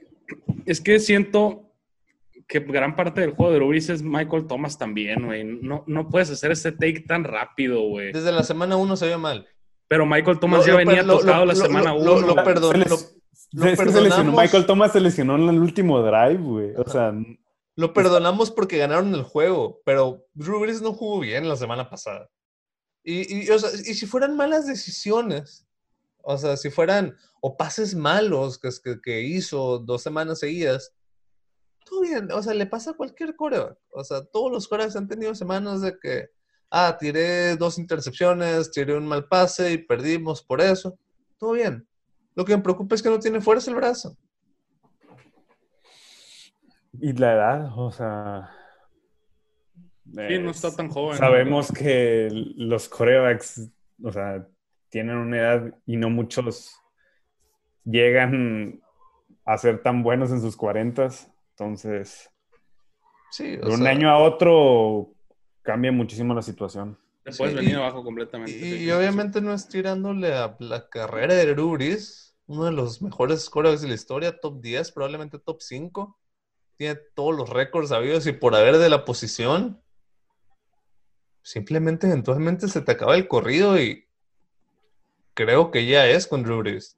Speaker 2: Es que siento que gran parte del juego de Rubis es Michael Thomas también, güey. No, no puedes hacer ese take tan rápido, güey.
Speaker 1: Desde la semana 1 se vio mal.
Speaker 2: Pero Michael Thomas ya venía tocado la semana 1.
Speaker 1: Lo, perdón,
Speaker 3: Michael Thomas se lesionó en el último drive, güey. O sea.
Speaker 1: Lo perdonamos porque ganaron el juego, pero Drew Brees no jugó bien la semana pasada. Y, y, o sea, y si fueran malas decisiones, o sea, si fueran o pases malos que, que, que hizo dos semanas seguidas, todo bien, o sea, le pasa a cualquier coreback. O sea, todos los corebacks han tenido semanas de que, ah, tiré dos intercepciones, tiré un mal pase y perdimos por eso. Todo bien. Lo que me preocupa es que no tiene fuerza el brazo.
Speaker 3: Y la edad, o sea.
Speaker 2: Sí, no está tan joven.
Speaker 3: Sabemos que los corebacks, o sea, tienen una edad y no muchos llegan a ser tan buenos en sus cuarentas. Entonces,
Speaker 1: sí,
Speaker 3: de un año a otro cambia muchísimo la situación.
Speaker 2: Después sí, venir abajo completamente.
Speaker 1: Y, obviamente no es tirándole a la carrera de Rubris, uno de los mejores corebacks de la historia, top 10, probablemente top 5 tiene todos los récords sabidos y por haber de la posición, simplemente eventualmente se te acaba el corrido y creo que ya es con Ruris.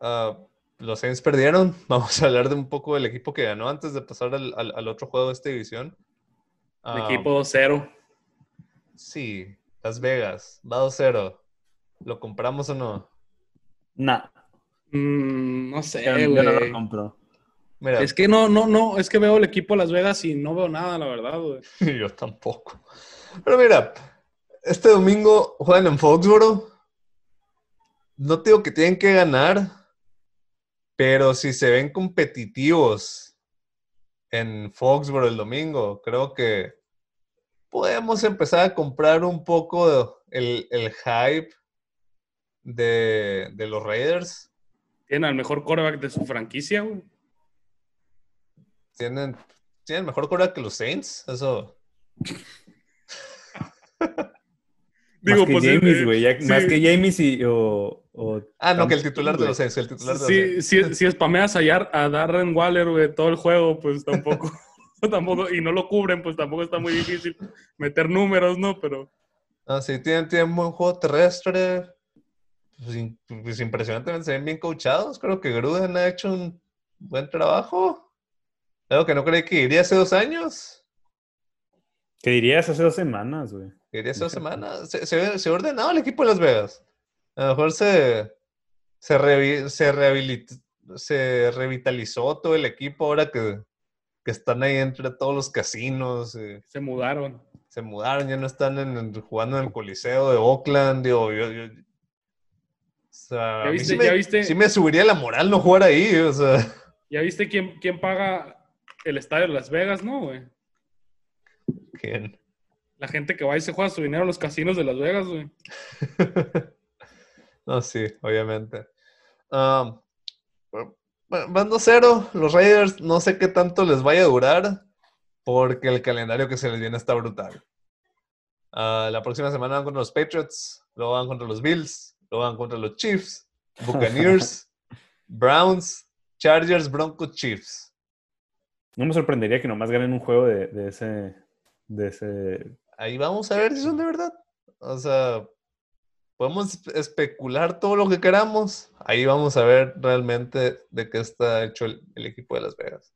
Speaker 1: Ah, los Saints perdieron. Vamos a hablar de un poco del equipo que ganó antes de pasar al, otro juego de esta división.
Speaker 2: El equipo 0.
Speaker 1: Sí, Las Vegas, va 2-0. ¿Lo compramos o no?
Speaker 3: No.
Speaker 2: Mm, no sé,
Speaker 3: güey. Yo no lo compro.
Speaker 2: Es que no, no, no, es que veo el equipo Las Vegas y no veo nada, la verdad, güey.
Speaker 1: Yo tampoco. Pero mira, este domingo juegan en Foxboro. No digo que tienen que ganar, pero si se ven competitivos en Foxboro el domingo, creo que podemos empezar a comprar un poco el, el hype de, de los Raiders.
Speaker 2: Tienen al mejor quarterback de su franquicia, güey
Speaker 1: tienen, tienen mejor cura que los Saints. Eso.
Speaker 3: Digo, más que pues, James, eh, güey. Más que James y. O,
Speaker 1: ah, no, que el titular de los Saints. El titular de
Speaker 2: sí, los Saints. Si, si spameas a, a Darren Waller, güey, todo el juego, pues tampoco. tampoco. Y no lo cubren, pues tampoco está muy difícil meter números, ¿no? Pero.
Speaker 1: Ah, sí, tienen, tienen buen juego terrestre. Pues, pues impresionantemente se ven bien coachados. Creo que Gruden ha hecho un buen trabajo. Algo que no creí que iría hace dos años.
Speaker 3: ¿Qué dirías hace dos semanas, güey?
Speaker 1: ¿Qué dirías hace dos semanas? Se, se, se, ordenado el equipo de Las Vegas. A lo mejor se, se, se, revitalizó todo el equipo ahora que, que, están ahí entre todos los casinos. Eh.
Speaker 2: Se mudaron.
Speaker 1: Se mudaron, ya no están en, jugando en el Coliseo de Oakland. Digo, yo, yo, o sea, ¿Ya viste, sí, me, viste? sí me subiría la moral no jugar ahí. O sea.
Speaker 2: ¿Ya viste quién, quién paga el estadio de Las Vegas, ¿no, güey?
Speaker 1: ¿Quién?
Speaker 2: La gente que va y se juega su dinero a los casinos de Las Vegas, güey.
Speaker 1: no, sí, obviamente. Um, Bando cero, los Raiders no sé qué tanto les vaya a durar porque el calendario que se les viene está brutal. Uh, la próxima semana van contra los Patriots, luego van contra los Bills, luego van contra los Chiefs, Buccaneers, Browns, Chargers, Broncos, Chiefs.
Speaker 3: No me sorprendería que nomás ganen un juego de, ese, de ese.
Speaker 1: Ahí vamos a ver si son de verdad. O sea, podemos especular todo lo que queramos. Ahí vamos a ver realmente de qué está hecho el, equipo de Las Vegas.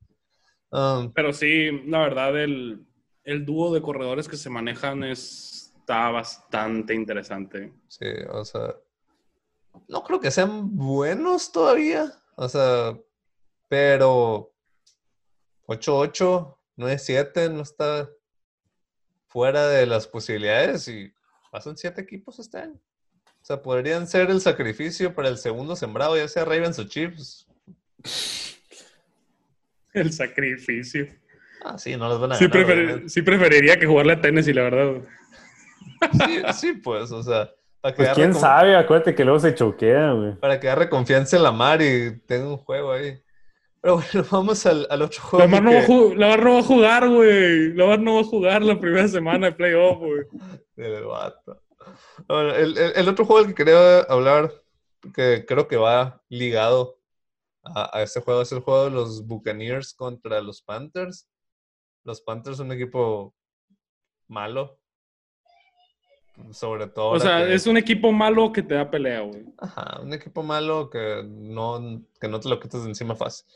Speaker 2: Um, Pero sí, la verdad, el, el dúo de corredores que se manejan está bastante interesante.
Speaker 1: Sí, o sea, no creo que sean buenos todavía. O sea, pero 8-8, 9-7, no está fuera de las posibilidades y pasan siete equipos este año. O sea, podrían ser el sacrificio para el segundo sembrado, ya sea Ravens o Chiefs.
Speaker 2: El sacrificio.
Speaker 1: Ah, sí, no los van a
Speaker 2: sí, sí preferiría que jugarle a Tennessee, la verdad.
Speaker 1: Sí, sí pues, o sea.
Speaker 3: Para pues quién sabe, acuérdate que luego se choquea, güey.
Speaker 1: Para que agarre confianza en la mar y tenga un juego ahí. Pero bueno, vamos al, al otro juego.
Speaker 2: Lamar no,
Speaker 1: que-
Speaker 2: va a ju- Lamar no va a jugar, güey. Lamar no va a jugar la primera semana de playoff, güey.
Speaker 1: del vato. Bueno, el, otro juego del que quería hablar, que creo que va ligado a, a este juego, es el juego de los Buccaneers contra los Panthers. Los Panthers son un equipo malo. Sobre todo.
Speaker 2: O sea,
Speaker 1: que-
Speaker 2: es un equipo malo que te da pelea, güey.
Speaker 1: Ajá, un equipo malo que no, que no te lo quitas de encima fácil.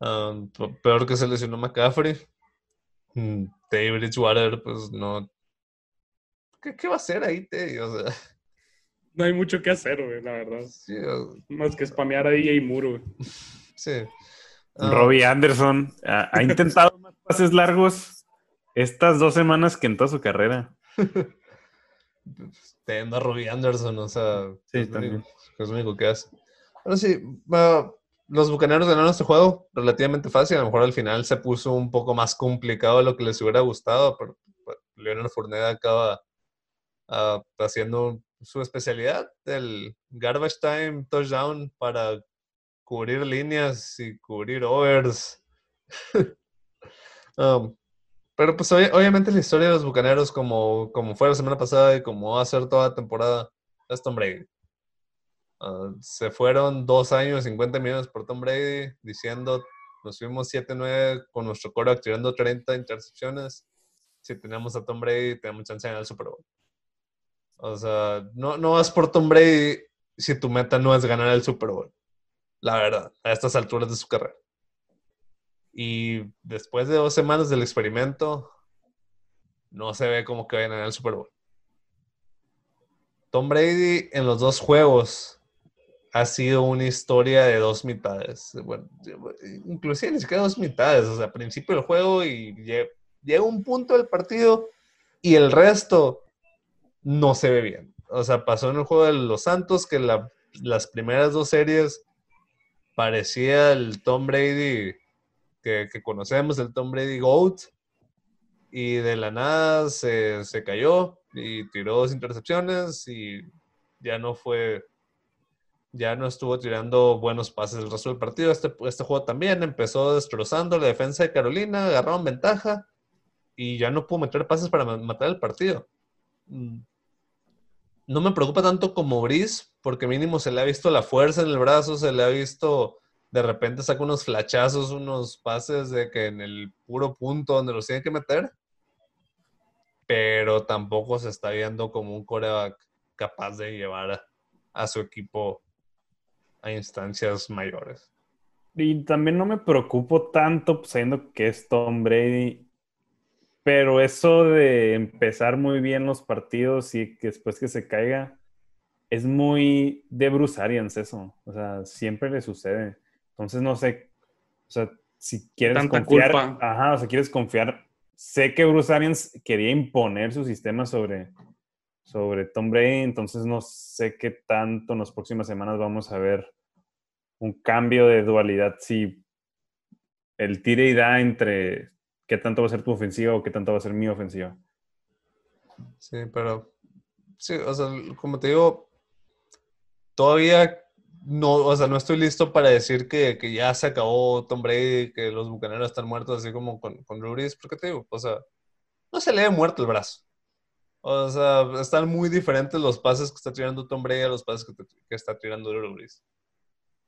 Speaker 1: Um, pe- peor que se lesionó McCaffrey. Mm, Teddy Bridgewater, pues no. ¿Qué, qué va a hacer ahí, Teddy? O sea,
Speaker 2: No hay mucho que hacer, güey, la verdad.
Speaker 1: sí. o-
Speaker 2: Más que spamear a DJ Moore, güey.
Speaker 1: sí. Ah,
Speaker 3: Robbie Anderson ha, ha intentado más pases largos estas dos semanas que en toda su carrera.
Speaker 1: Teniendo a Robbie Anderson, o sea,
Speaker 3: Sí,
Speaker 1: es, lo
Speaker 3: también.
Speaker 1: único, es lo único que hace. Pero sí, los bucaneros ganaron este juego relativamente fácil. A lo mejor al final se puso un poco más complicado de lo que les hubiera gustado, pero pero Leonard Fournette acaba ah, haciendo su especialidad, el garbage time touchdown para cubrir líneas y cubrir overs. Um, pero pues obvi- obviamente la historia de los Bucaneros, como, como fue la semana pasada y como va a ser toda la temporada, es Tom Brady. Ah, se fueron dos años, 50 millones por Tom Brady, diciendo, nos fuimos 7-9 con nuestro quarterback tirando 30 intercepciones. Si tenemos a Tom Brady, tenemos chance de ganar el Super Bowl. O sea, no, no vas por Tom Brady si tu meta no es ganar el Super Bowl. La verdad, a estas alturas de su carrera. Y después de dos semanas del experimento, no se ve como que vayan a ganar el Super Bowl. Tom Brady en los dos juegos ha sido una historia de dos mitades. Bueno, inclusive ni siquiera dos mitades. O sea, principio del juego y lle- llega un punto del partido y el resto no se ve bien. O sea, pasó en el juego de los Santos que la- las primeras dos series parecía el Tom Brady que, conocemos, el Tom Brady GOAT, y de la nada se, se cayó y tiró dos intercepciones y ya no fue, ya no estuvo tirando buenos pases el resto del partido. Este, este juego también empezó destrozando la defensa de Carolina, agarraron ventaja y ya no pudo meter pases para ma- matar el partido. Mm. No me preocupa tanto como Brice, porque mínimo se le ha visto la fuerza en el brazo, se le ha visto de repente saca unos flachazos, unos pases de que en el puro punto donde los tiene que meter, pero tampoco se está viendo como un coreback capaz de llevar a, a su equipo a instancias mayores.
Speaker 3: Y también no me preocupo tanto pues, sabiendo que es Tom Brady. Pero eso de empezar muy bien los partidos y que después que se caiga, es muy de Bruce Arians eso. O sea, siempre le sucede. Entonces no sé, o sea, si quieres
Speaker 2: Tanta
Speaker 3: confiar,
Speaker 2: culpa.
Speaker 3: ajá, o sea, quieres confiar. Sé que Bruce Arians quería imponer su sistema sobre, sobre Tom Brady, entonces no sé qué tanto en las próximas semanas vamos a ver un cambio de dualidad si el tire y da entre qué tanto va a ser tu ofensiva o qué tanto va a ser mi ofensiva.
Speaker 1: Sí, pero sí, o sea, como te digo, todavía no, o sea, no estoy listo para decir que, que ya se acabó Tom Brady, que los bucaneros están muertos, así como con, con Drew Brees, porque te digo, o sea, no se le ha muerto el brazo. O sea, están muy diferentes los pases que está tirando Tom Brady a los pases que, te- que está tirando Drew Brees.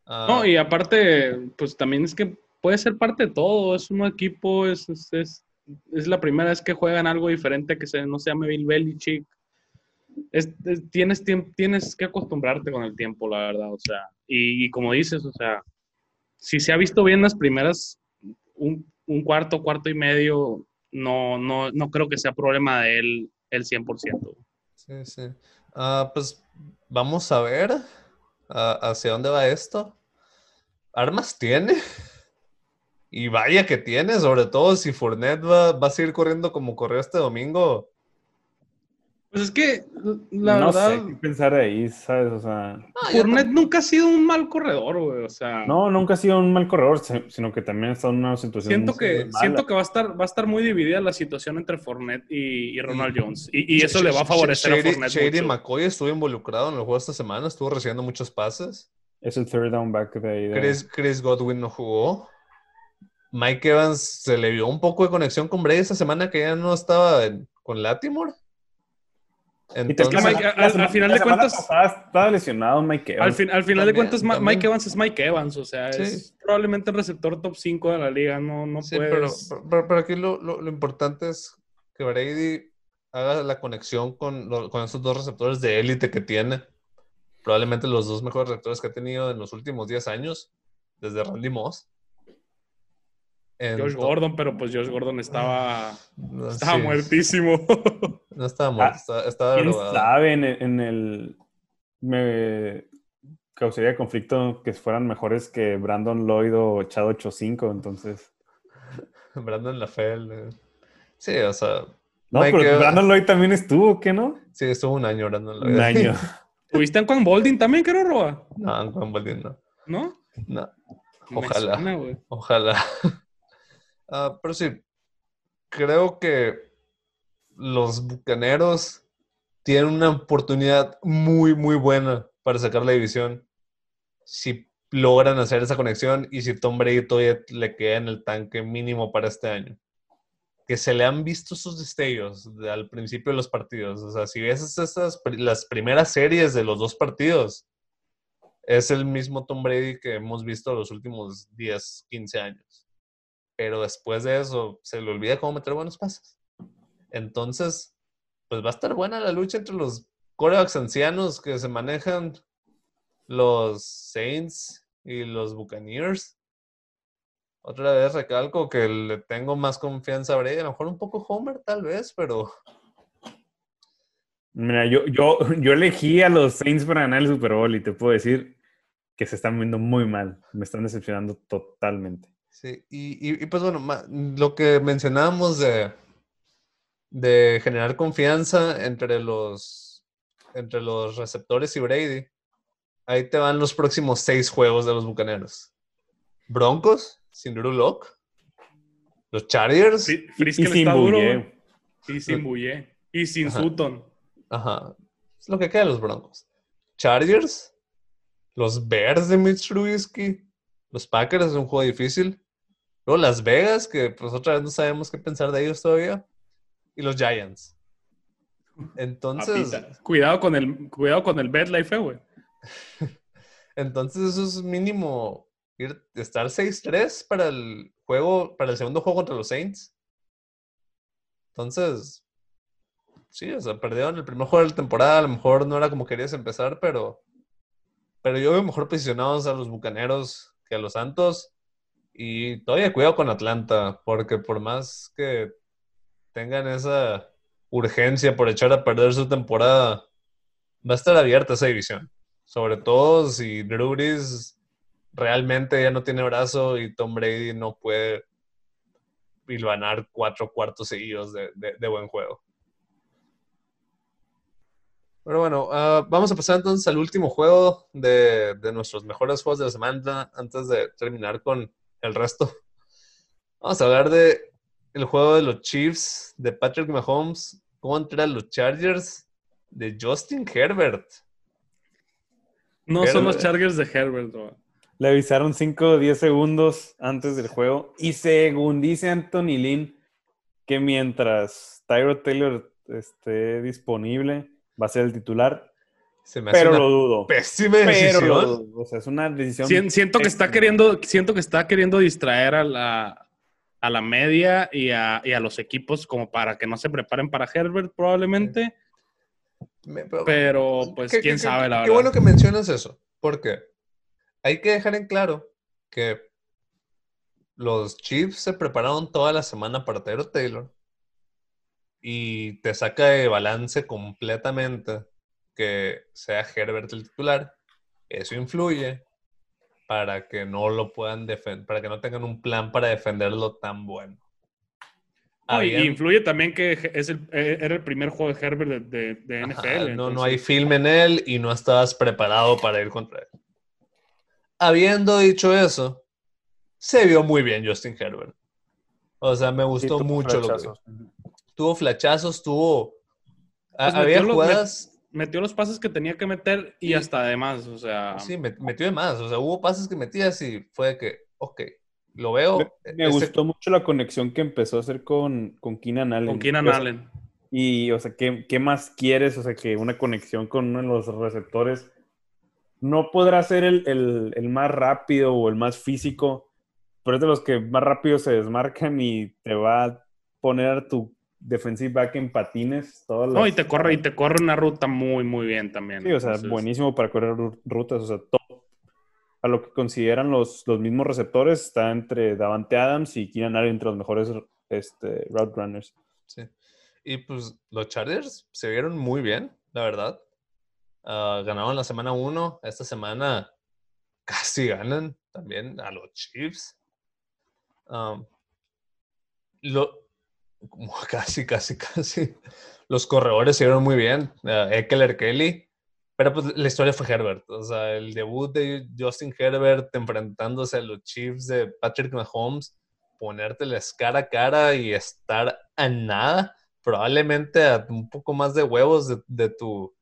Speaker 1: Ah,
Speaker 2: No, y aparte, pues también es que puede ser parte de todo. Es un equipo, es, es, es, es la primera vez que juegan algo diferente que se, no se llame Bill Belichick. Es, es- tienes, tienes que acostumbrarte con el tiempo, la verdad. O sea, y, y como dices, o sea, si se ha visto bien las primeras, un, un cuarto, cuarto y medio, no, no, no creo que sea problema de él el 100%.
Speaker 1: Sí, sí. Ah, pues vamos a ver ah, hacia dónde va esto. Armas tiene. Y vaya que tiene, sobre todo si Fournette va, va a seguir corriendo como corrió este domingo.
Speaker 2: Pues es que, la
Speaker 3: no
Speaker 2: verdad,
Speaker 3: sé qué pensar ahí, ¿sabes? O sea,
Speaker 1: yo
Speaker 2: Fournette nunca ha sido un mal corredor, güey. O sea,
Speaker 3: no, nunca ha sido un mal corredor, sino que también está en una situación
Speaker 2: siento
Speaker 3: muy
Speaker 2: que,
Speaker 3: mala.
Speaker 2: siento que va a estar, va a estar muy dividida la situación entre Fournette y, y Ronald Jones. Y, y eso le va a favorecer a
Speaker 1: Shady-
Speaker 2: Fournette
Speaker 1: Shady
Speaker 2: mucho.
Speaker 1: McCoy estuvo involucrado en el juego esta semana, estuvo recibiendo muchos pases.
Speaker 3: Es el third down back de ahí. de-
Speaker 1: Chris, Chris Godwin no jugó. Mike Evans se le vio un poco de conexión con Brady esta semana que ya no estaba en- con Latimore. Entonces,
Speaker 2: que Mike- al- al final
Speaker 3: la
Speaker 2: de cuentas-
Speaker 3: pasada estaba lesionado Mike
Speaker 2: Al,
Speaker 3: Evans.
Speaker 2: fin- al final de cuentas,
Speaker 1: también.
Speaker 2: Mike Evans es Mike Evans, o sea,
Speaker 1: Sí.
Speaker 2: es probablemente el receptor top 5 de la liga, no, no
Speaker 1: sí, pero, pero- pero aquí lo, lo- lo importante es que Brady haga la conexión con, lo- con esos dos receptores de élite que tiene. Probablemente los dos mejores receptores que ha tenido en los últimos 10 años, desde Randy Moss.
Speaker 2: Josh Gordon, pero pues Josh Gordon estaba,
Speaker 1: no,
Speaker 2: estaba
Speaker 1: sí,
Speaker 2: muertísimo.
Speaker 1: No estaba muerto,
Speaker 3: Ah,
Speaker 1: estaba, estaba
Speaker 3: ¿Quién
Speaker 1: drogado.
Speaker 3: sabe en el, en el- Me causaría conflicto que fueran mejores que Brandon Lloyd o Chad 8-5, entonces...
Speaker 1: Brandon LaFell. eh. Sí, o sea.
Speaker 3: No, pero Brandon Lloyd también estuvo, ¿qué no?
Speaker 1: Sí, estuvo un año Brandon Lloyd.
Speaker 3: Un año.
Speaker 2: ¿Tuviste en Quan Bolding también, que no roba?
Speaker 1: No, en Juan Baldín no.
Speaker 2: ¿No?
Speaker 1: No, Ojalá.
Speaker 2: suena,
Speaker 1: ojalá. Ah, pero sí, creo que los bucaneros tienen una oportunidad muy, muy buena para sacar la división. Si logran hacer esa conexión y si Tom Brady todavía le queda en el tanque mínimo para este año. Que se le han visto sus destellos de- al principio de los partidos. O sea, si ves estas, las primeras series de los dos partidos, es el mismo Tom Brady que hemos visto los últimos 10, 15 años. Pero después de eso, se le olvida cómo meter buenos pases. Entonces, pues va a estar buena la lucha entre los corebacks ancianos que se manejan, los Saints y los Buccaneers. Otra vez recalco que le tengo más confianza a Brady, a lo mejor un poco Homer tal vez, pero
Speaker 3: Mira, yo, yo, yo elegí a los Saints para ganar el Super Bowl y te puedo decir que se están viendo muy mal. Me están decepcionando totalmente.
Speaker 1: Sí. Y, y- y, pues bueno, lo que mencionábamos de, de generar confianza entre los, entre los receptores y Brady, ahí te van los próximos seis juegos de los Bucaneros. Broncos, sin Drew Lock. Los Chargers.
Speaker 2: Sí,
Speaker 3: Y, sin
Speaker 2: güey. Y sin Bouye. Y sin
Speaker 1: Ajá.
Speaker 2: Sutton.
Speaker 1: Ajá. Es lo que queda de los Broncos. Chargers, los Bears de Mitch Trubisky, los Packers es un juego difícil. Luego Las Vegas, que pues otra vez no sabemos qué pensar de ellos todavía. Y los Giants. Entonces,
Speaker 2: Papita. Cuidado con el, cuidado con el Bet Life, güey.
Speaker 1: entonces eso es mínimo ir, estar 6-3 para el juego, para el segundo juego contra los Saints. Entonces, sí, o sea, perdieron el primer juego de la temporada, a lo mejor no era como querías empezar, pero, pero yo veo mejor posicionados a los Bucaneros que a los Santos. Y todavía cuidado con Atlanta, porque por más que tengan esa urgencia por echar a perder su temporada, va a estar abierta esa división. Sobre todo si Drew Brees realmente ya no tiene brazo y Tom Brady no puede ganar cuatro cuartos seguidos de, buen juego. Pero bueno, ah, vamos a pasar entonces al último juego de, de nuestros mejores juegos de la semana antes de terminar con el resto. Vamos a hablar de el juego de los Chiefs de Patrick Mahomes contra los Chargers de Justin Herbert.
Speaker 2: No son los. Chargers de Herbert, güey.
Speaker 3: Le avisaron 5 o 10 segundos antes del juego. Y según dice Anthony Lynn, que mientras Tyro Taylor esté disponible, va a ser el titular.
Speaker 1: Se me hace
Speaker 3: Pero
Speaker 1: una
Speaker 3: lo dudo.
Speaker 1: pésima
Speaker 3: Pero
Speaker 1: decisión.
Speaker 3: lo dudo. O sea, es una decisión.
Speaker 2: Sien- siento que está queriendo, siento que está queriendo distraer a la, a la media y a, y a los equipos como para que no se preparen para Herbert probablemente,
Speaker 1: Me- pero-
Speaker 2: pero pues
Speaker 1: Qué-
Speaker 2: quién
Speaker 1: qué-
Speaker 2: sabe
Speaker 1: qué-
Speaker 2: la
Speaker 1: Qué
Speaker 2: verdad.
Speaker 1: bueno que mencionas eso, porque hay que dejar en claro que los Chiefs se prepararon toda la semana para Tyro Taylor y te saca de balance completamente que sea Herbert el titular. Eso influye para que no lo puedan defender, para que no tengan un plan para defenderlo tan bueno.
Speaker 2: No, y- influye también que es el, eh, era el primer juego de Herbert de, de- de NFL.
Speaker 1: no, no
Speaker 2: entonces-
Speaker 1: hay film en él y no estabas preparado para ir contra él. Habiendo dicho eso, se vio muy bien Justin Herbert. O sea, me gustó mucho lo que. Tuvo flachazos, tuvo
Speaker 2: Pues
Speaker 1: había
Speaker 2: metió los-
Speaker 1: jugadas,
Speaker 2: Metió los pases que tenía que meter y
Speaker 1: Sí.
Speaker 2: hasta además, o sea,
Speaker 1: sí, met- metió de más, o sea, hubo pases que metías y fue de que, ok, lo veo.
Speaker 3: Me, me
Speaker 1: ese-
Speaker 3: gustó mucho la conexión que empezó a hacer con, con Keenan Allen.
Speaker 2: Con Keenan
Speaker 3: O sea,
Speaker 2: Allen.
Speaker 3: Y, o sea, ¿qué, qué más quieres? O sea, que una conexión con uno de los receptores no podrá ser el, el- el más rápido o el más físico, pero es de los que más rápido se desmarcan y te va a poner a tu defensive back en patines. Todas
Speaker 2: No, y
Speaker 3: las-
Speaker 2: te corre, y te corre una ruta muy, muy bien también.
Speaker 3: Sí, o sea,
Speaker 2: Entonces,
Speaker 3: buenísimo para correr ru- rutas, o sea, top. A lo que consideran los, los mismos receptores, está entre Davante Adams y Keenan Allen entre los mejores este, route runners.
Speaker 1: Sí. Y pues los Chargers se vieron muy bien, la verdad. Ah, ganaron la semana 1. Esta semana casi ganan también a los Chiefs. Um, lo, casi, casi, casi. Los corredores se vieron muy bien. Eckler, Kelly. Pero pues la historia fue Herbert. O sea, el debut de Justin Herbert enfrentándose a los Chiefs de Patrick Mahomes, ponérteles cara a cara y estar a nada, probablemente a un poco más de huevos de, de tu,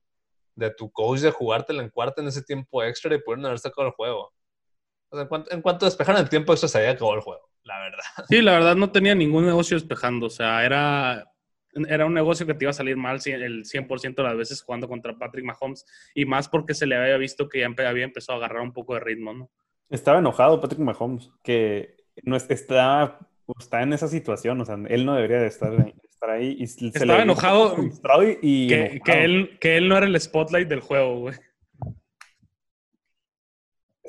Speaker 1: de tu coach de jugártela en cuarta en ese tiempo extra y pudieron haber sacado el juego. O sea, en cuanto, en cuanto despejaron el tiempo extra, se había acabado el juego, la verdad.
Speaker 2: Sí, la verdad no tenía ningún negocio despejando. O sea, era, era un negocio que te iba a salir mal cien- el 100% de las veces jugando contra Patrick Mahomes. Y más porque se le había visto que ya había empezado a agarrar un poco de ritmo, ¿no?
Speaker 3: Estaba enojado Patrick Mahomes, que no es- está, está en esa situación, o sea, él no debería de estar, estar ahí. Y se
Speaker 2: Estaba enojado
Speaker 3: frustrado y, y
Speaker 2: Que,
Speaker 3: enojado.
Speaker 2: que él, que él no era el spotlight del juego, güey.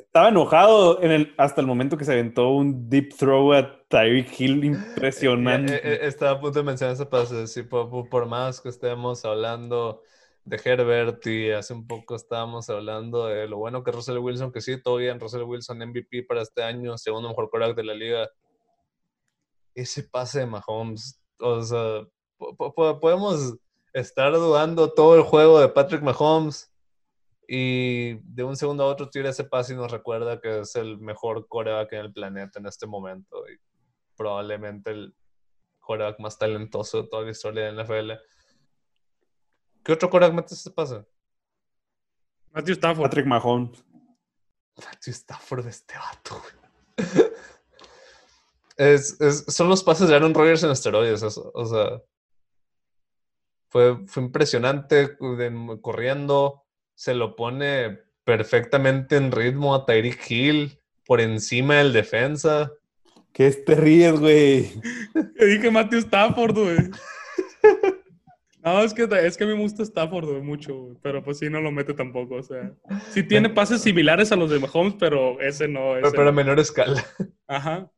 Speaker 3: Estaba enojado en el, hasta el momento que se aventó un deep throw a Tyreek Hill impresionante.
Speaker 1: Eh, eh, estaba a punto de mencionar ese pase. Sí, por, más que estemos hablando de Herbert y hace un poco estábamos hablando de lo bueno que Russell Wilson, que sí, todo bien, Russell Wilson MVP para este año, segundo mejor quarterback de la liga. Ese pase de Mahomes, o sea, po- podemos estar dudando todo el juego de Patrick Mahomes y de un segundo a otro tira ese pase y nos recuerda que es el mejor quarterback en el planeta en este momento y probablemente el quarterback más talentoso de toda la historia de la NFL. ¿Qué otro quarterback mete ese pase?
Speaker 2: Matthew Stafford.
Speaker 3: Patrick Mahomes.
Speaker 1: Matthew Stafford de este vato, güey. Es, es- son los pases de Aaron Rodgers en esteroides, eso. O sea, fue, fue impresionante de- corriendo. Se lo pone perfectamente en ritmo a Tyreek Hill por encima del defensa.
Speaker 3: ¿Qué te ríes, güey?
Speaker 2: Te dije Matthew Stafford, güey. No, es que, es que a mí me gusta Stafford, güey, mucho, güey. Pero pues sí, no lo mete tampoco, o sea. Sí tiene pases similares a los de Mahomes, pero ese no, ese
Speaker 1: Pero, pero a
Speaker 2: no.
Speaker 1: menor escala.
Speaker 2: Ajá.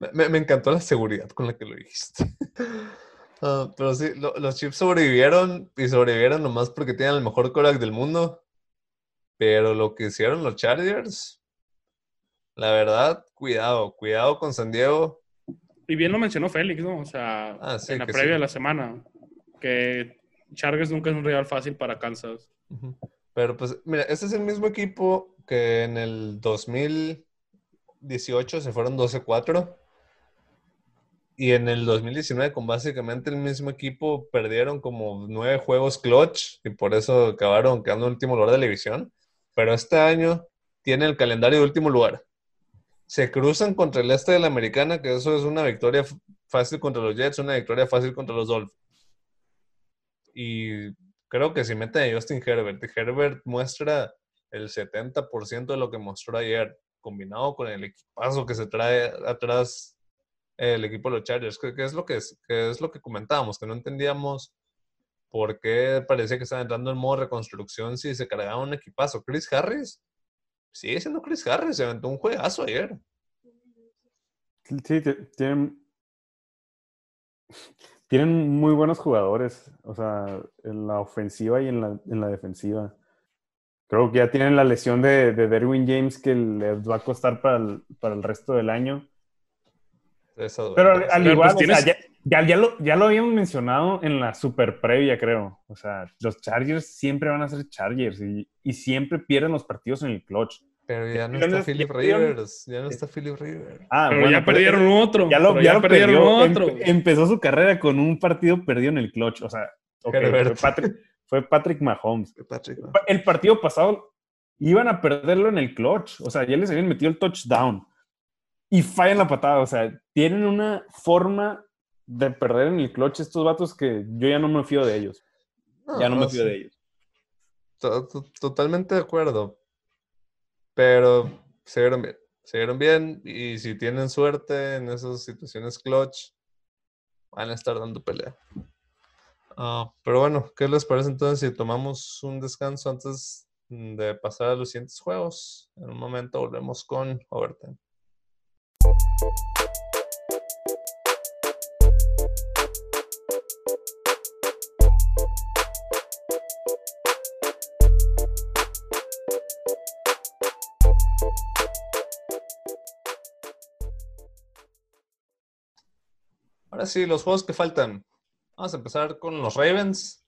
Speaker 1: Me- Me, me encantó la seguridad con la que lo dijiste. Ah, pero sí, lo- los Chiefs sobrevivieron y sobrevivieron nomás porque tienen el mejor quarterback del mundo. Pero lo que hicieron los Chargers, la verdad, cuidado, cuidado con San Diego.
Speaker 2: Y bien lo mencionó Félix, ¿no? O sea,
Speaker 1: Ah, sí,
Speaker 2: en la previa
Speaker 1: sí.
Speaker 2: de la semana, que Chargers nunca es un rival fácil para Kansas.
Speaker 1: Ujú. Pero pues, mira, este es el mismo equipo que en el 2018 se fueron 12-4. Y en el 2019, con básicamente el mismo equipo, perdieron como nueve juegos clutch y por eso acabaron quedando en último lugar de la división. Pero este año tiene el calendario de último lugar. Se cruzan contra el este de la americana, que eso es una victoria fácil contra los Jets, una victoria fácil contra los Dolphins. Y creo que si meten a Justin Herbert, Herbert muestra el 70% de lo que mostró ayer, combinado con el equipazo que se trae atrás el equipo de los Chargers, que, es lo que es, que es lo que comentábamos, que no entendíamos por qué parecía que estaban entrando en modo reconstrucción si se cargaba un equipazo. Chris Harris sigue siendo Chris Harris, se aventó un juegazo ayer.
Speaker 3: Sí, ti- tienen, tienen muy buenos jugadores, o sea, en la ofensiva y en la, en la defensiva. Creo que ya tienen la lesión de, de Derwin James que les va a costar para para el resto del año. Pero al, al
Speaker 2: Pero,
Speaker 3: igual,
Speaker 2: pues,
Speaker 3: o sea,
Speaker 2: tienes-
Speaker 3: ya, ya, ya lo, ya lo habíamos mencionado en la super previa, creo. O sea, los Chargers siempre van a ser Chargers y, y siempre pierden los partidos en el clutch.
Speaker 1: Pero ya no está Philip Rivers, ya no está Philip Rivers.
Speaker 3: Ah,
Speaker 2: pero
Speaker 3: bueno,
Speaker 2: ya perdieron otro.
Speaker 3: Ya lo, ya lo
Speaker 2: perdieron
Speaker 3: perdió.
Speaker 2: otro.
Speaker 3: Em- empezó su carrera con un partido perdido en el clutch. O sea, fue. Patrick, fue Patrick Mahomes.
Speaker 1: Patrick, ¿no?
Speaker 3: Pa- El partido pasado iban a perderlo en el clutch. O sea, ya les habían metido el touchdown. Y fallan la patada. O sea, tienen una forma de perder en el clutch estos vatos que yo ya no me fío de ellos. ya no me fío
Speaker 1: sí.
Speaker 3: de ellos.
Speaker 1: To- to- Totalmente de acuerdo. Pero se vieron bien. Se vieron bien y si tienen suerte en esas situaciones clutch, van a estar dando pelea. Ah, pero bueno, ¿qué les parece entonces si tomamos un descanso antes de pasar a los siguientes juegos? En un momento volvemos con Overtime. Ahora sí, los juegos que faltan. Vamos a empezar con los Ravens,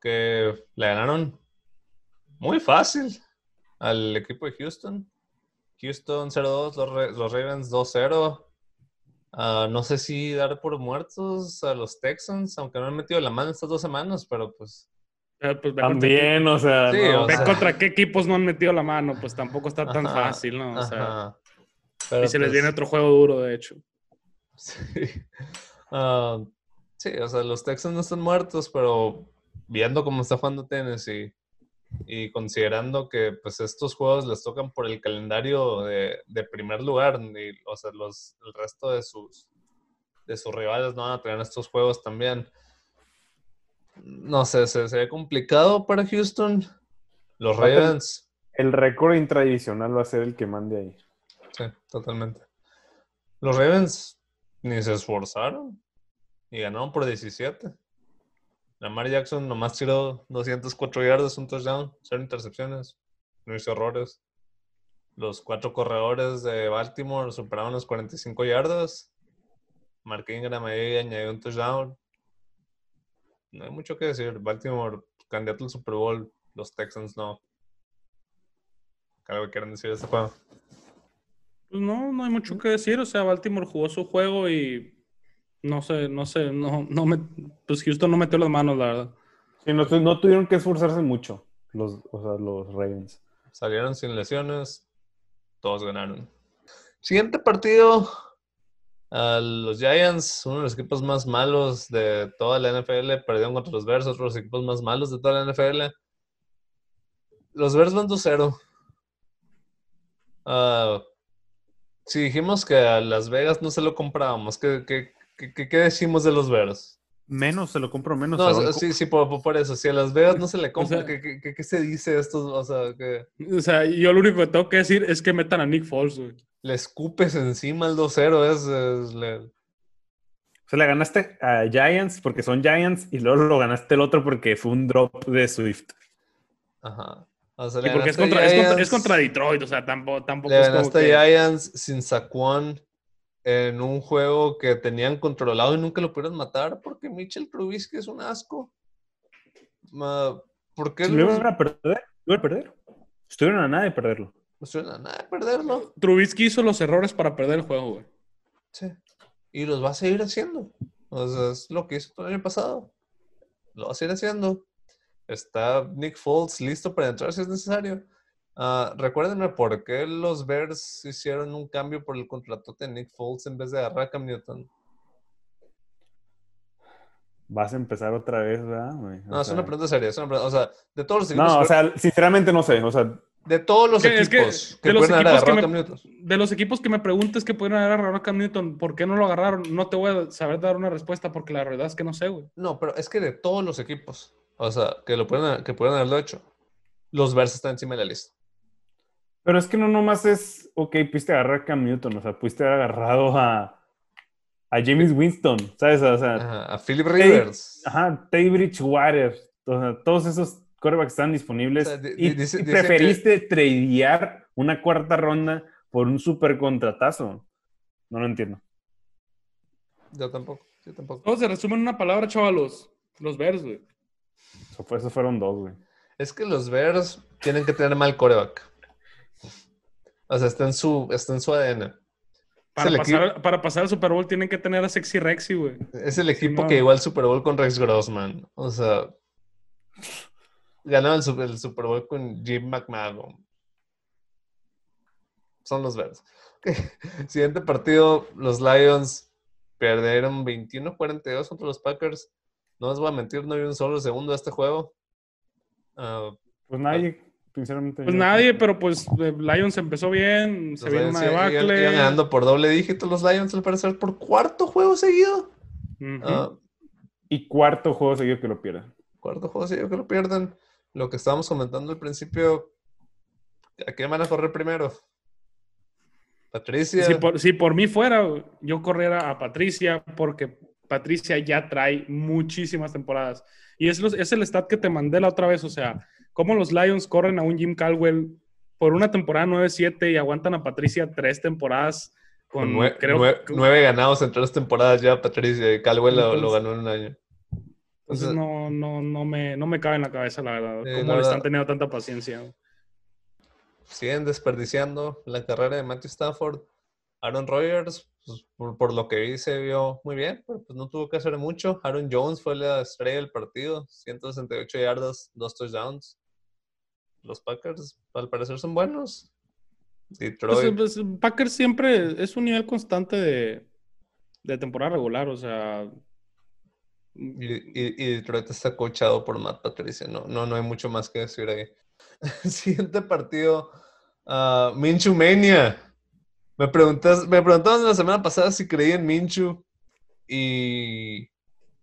Speaker 1: que le ganaron muy fácil al equipo de Houston. Houston 0-2, los, Ra- los Ravens 2-0. Ah, no sé si dar por muertos a los Texans, aunque no han metido la mano estas dos semanas, pero pues
Speaker 2: Eh, pues contra
Speaker 3: También, o sea,
Speaker 1: Sí,
Speaker 3: no,
Speaker 1: o
Speaker 2: Ve
Speaker 1: sea-
Speaker 2: contra qué equipos no han metido la mano, pues tampoco está tan
Speaker 1: Ajá,
Speaker 2: fácil, ¿no? O sea.
Speaker 1: Pero,
Speaker 2: y se les
Speaker 1: pues,
Speaker 2: viene otro juego duro, de hecho.
Speaker 1: Sí. Ah, sí, o sea, los Texans no están muertos, pero viendo cómo está jugando Tennessee y considerando que pues estos juegos les tocan por el calendario de, de primer lugar, y, o sea, los, el resto de sus, de sus rivales no van a tener estos juegos también. No sé, se, se ve complicado para Houston. Los Ravens,
Speaker 3: el récord intradicional va a ser el que mande ahí.
Speaker 1: sí, totalmente. Los Ravens ni se esforzaron y ganaron por 17. Lamar Jackson nomás tiró 204 yardas, un touchdown, cero intercepciones, no hizo errores. Los cuatro corredores de Baltimore superaron los 45 yardas. Mark Ingram ahí añadió un touchdown. No hay mucho que decir. Baltimore, candidato al Super Bowl, los Texans no. ¿Qué algo quieren decir de este juego?
Speaker 2: Pues no, no hay mucho que decir. O sea, Baltimore jugó su juego y no sé, no sé, no, no me, pues Houston no metió las manos, la verdad.
Speaker 3: Sí, no, tu- no tuvieron que esforzarse mucho los, o sea, los Ravens.
Speaker 1: Salieron sin lesiones. Todos ganaron. Siguiente partido. a los Giants, uno de los equipos más malos de toda la NFL, perdieron contra los Bears, otro de los equipos más malos de toda la NFL. Los Bears van 2-0. Ah, si dijimos que a Las Vegas no se lo comprábamos, ¿qué, qué, qué- qué- qué decimos de los Bears?
Speaker 3: Menos, se lo compro menos.
Speaker 1: No, sí, sí, por, por eso. Si a Las Vegas no se le compra,
Speaker 2: sea-
Speaker 1: ¿qué, qué- qué- se dice esto? O sea, que...
Speaker 2: O sea, yo lo único que tengo que decir es que metan a Nick Foles, güey.
Speaker 1: le escupes encima el 2-0. Es, es- le-
Speaker 3: O sea, le ganaste a Giants porque son Giants y luego lo ganaste el otro porque fue un drop de Swift.
Speaker 1: Ajá. O sea,
Speaker 2: Y
Speaker 1: le
Speaker 2: porque es
Speaker 1: ganaste
Speaker 2: contra,
Speaker 1: a
Speaker 2: es, contra, es Detroit, o sea, tampoco, tampoco
Speaker 1: Le
Speaker 2: es como
Speaker 1: ganaste
Speaker 2: que...
Speaker 1: a Giants sin Saquon en un juego que tenían controlado y nunca lo pudieron matar porque Mitchell Trubisky es un asco. ¿Por qué
Speaker 3: lo iban a perder, lo iban a perder. Estuvieron a nada de perderlo.
Speaker 1: no suena nada de perderlo?
Speaker 2: Trubisky hizo los errores para perder el juego, güey.
Speaker 1: Sí. Y los va a seguir haciendo. O sea, es lo que hizo todo el año pasado. Lo va a seguir haciendo. Está Nick Foles listo para entrar si es necesario. Ah, recuérdenme por qué los Bears hicieron un cambio por el contrato de Nick Foles en vez de agarrar a Cam Newton.
Speaker 3: Vas a empezar otra vez, ¿verdad? güey?
Speaker 1: No, es una pregunta seria. es una pregunta- o sea, de todos los equipos,
Speaker 3: No, o sea, sinceramente no sé. O sea,
Speaker 1: de todos los
Speaker 2: Es que- es que
Speaker 1: equipos que,
Speaker 2: de los
Speaker 1: pueden haber
Speaker 2: equipos que me-
Speaker 1: Cam Newton.
Speaker 2: De los equipos que me preguntes que pudieron haber agarrado a Cam Newton, ¿por qué no lo agarraron? No te voy a saber dar una respuesta porque la verdad es que no sé, güey.
Speaker 1: No, pero es que de todos los equipos, o sea, que lo pueden, que pueden haberlo hecho, los Bears están encima de la lista.
Speaker 3: Pero es que no nomás es, ok, pudiste agarrar a Cam Newton, o sea, pudiste haber agarrado a, a James Winston, ¿sabes? O sea,
Speaker 1: Ajá, a Philip Rivers.
Speaker 3: Ajá, Teddy Bridgewater. O sea, todos esos quarterbacks están disponibles.
Speaker 1: O sea, di-
Speaker 3: y,
Speaker 1: di- dice-
Speaker 3: y
Speaker 1: dice
Speaker 3: preferiste tradear una cuarta ronda por un super contratazo. No lo entiendo.
Speaker 1: Yo tampoco, yo tampoco.
Speaker 2: Todo se resume en una palabra, chavalos. Los Bears, güey.
Speaker 3: Eso fue- esos fueron dos, güey.
Speaker 1: Es que los Bears tienen que tener mal coreback. O sea, está en su, está en su ADN.
Speaker 2: Para, pasar, para pasar al Super Bowl tienen que tener a Sexy Rexy, güey.
Speaker 1: Es el equipo que llegó al Super Bowl con Rex Grossman. O sea, ganaron el Super, el Super Bowl con Jim McMahon. son los. Ok. Siguiente partido, los Lions perdieron 21-42 contra los Packers. No les voy a mentir, no vi un solo segundo de este juego. Ah,
Speaker 3: Pues nadie, sinceramente.
Speaker 2: Pues
Speaker 3: yo-
Speaker 2: nadie, pero pues Lions empezó bien, se
Speaker 1: Lions
Speaker 2: una
Speaker 1: iban-
Speaker 2: debacle.
Speaker 1: iban ganando por doble dígito los Lions al parecer por cuarto juego seguido. Ah,
Speaker 3: Y cuarto juego seguido que lo pierdan.
Speaker 1: cuarto juego seguido que lo pierden. Lo que estábamos comentando al principio, ¿a quién van a correr primero? Patricia.
Speaker 2: Si por, si por mí fuera, yo corriera a Patricia porque Patricia ya trae muchísimas temporadas. Y es, los- es el stat que te mandé la otra vez. O sea, cómo los Lions corren a un Jim Caldwell por una temporada 9-7 y aguantan a Patricia tres temporadas
Speaker 1: con
Speaker 2: con,
Speaker 1: nue-
Speaker 2: creo
Speaker 1: nue-
Speaker 2: que-
Speaker 1: nueve ganados en tres temporadas ya, Patricia. Caldwell lo, lo
Speaker 2: Entonces-
Speaker 1: ganó en un año.
Speaker 2: Entonces
Speaker 1: Entonces,
Speaker 2: no, no, no, me, no me cabe en la cabeza, la verdad. Cómo
Speaker 1: la
Speaker 2: le están teniendo tanta paciencia.
Speaker 1: siguen desperdiciando la carrera de Matthew Stafford. Aaron Rodgers, pues, por, por lo que vi, se vio muy bien, pero pues no tuvo que hacer mucho. Aaron Jones fue la estrella del partido, 168 yardas, dos touchdowns. Los Packers, al parecer, son buenos.
Speaker 2: Pues,
Speaker 1: Detroit,
Speaker 2: pues, Packers siempre es un nivel constante de, de temporada regular, o sea.
Speaker 1: y, y- y Detroit está coachado por Matt Patricia. No, no, no hay mucho más que decir ahí. Siguiente partido, ah, Minshew Mania. Me preguntas, me preguntaban la semana pasada si creía en Minshew y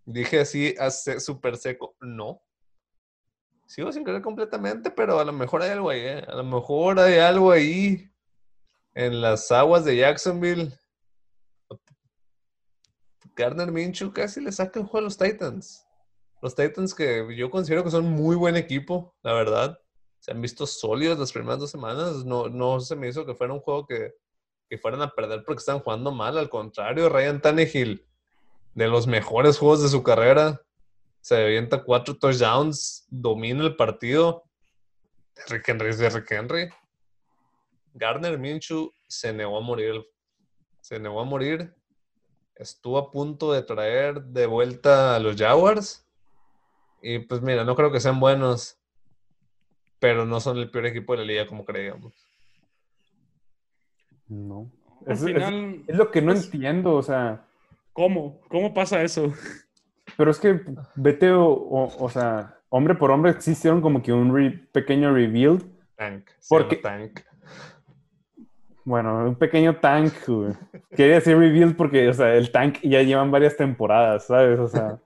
Speaker 1: dije así, hace súper seco, no. Sigo sin creer completamente, pero a lo mejor hay algo ahí, ¿eh? A lo mejor hay algo ahí en las aguas de Jacksonville. Gardner Minshew casi le saca el juego a los Titans. Los Titans que yo considero que son muy buen equipo, la verdad. Se han visto sólidos las primeras dos semanas. No, no se me hizo que fuera un juego que, que fueran a perder porque están jugando mal. Al contrario, Ryan Tannehill, de los mejores juegos de su carrera, se avienta cuatro touchdowns, domina el partido. Derrick Henry es Derrick Henry. Gardner Minshew se negó a morir. Se negó a morir. Estuvo a punto de traer de vuelta a los Jaguars. Y pues mira, no creo que sean buenos. Pero no son el peor equipo de la liga como creíamos.
Speaker 3: No.
Speaker 2: Al
Speaker 3: Es, es-
Speaker 2: final,
Speaker 3: es lo que no
Speaker 2: es-
Speaker 3: entiendo, o sea.
Speaker 2: ¿cómo? ¿Cómo pasa eso?
Speaker 3: Pero es que vete, o, o- o sea, hombre por hombre sí hicieron como que un re- pequeño rebuild.
Speaker 1: Tank.
Speaker 3: Porque-
Speaker 1: Tank.
Speaker 3: Bueno, un pequeño tank, güey. Quería decir rebuild porque, o sea, el tank ya llevan varias temporadas, ¿sabes? O sea,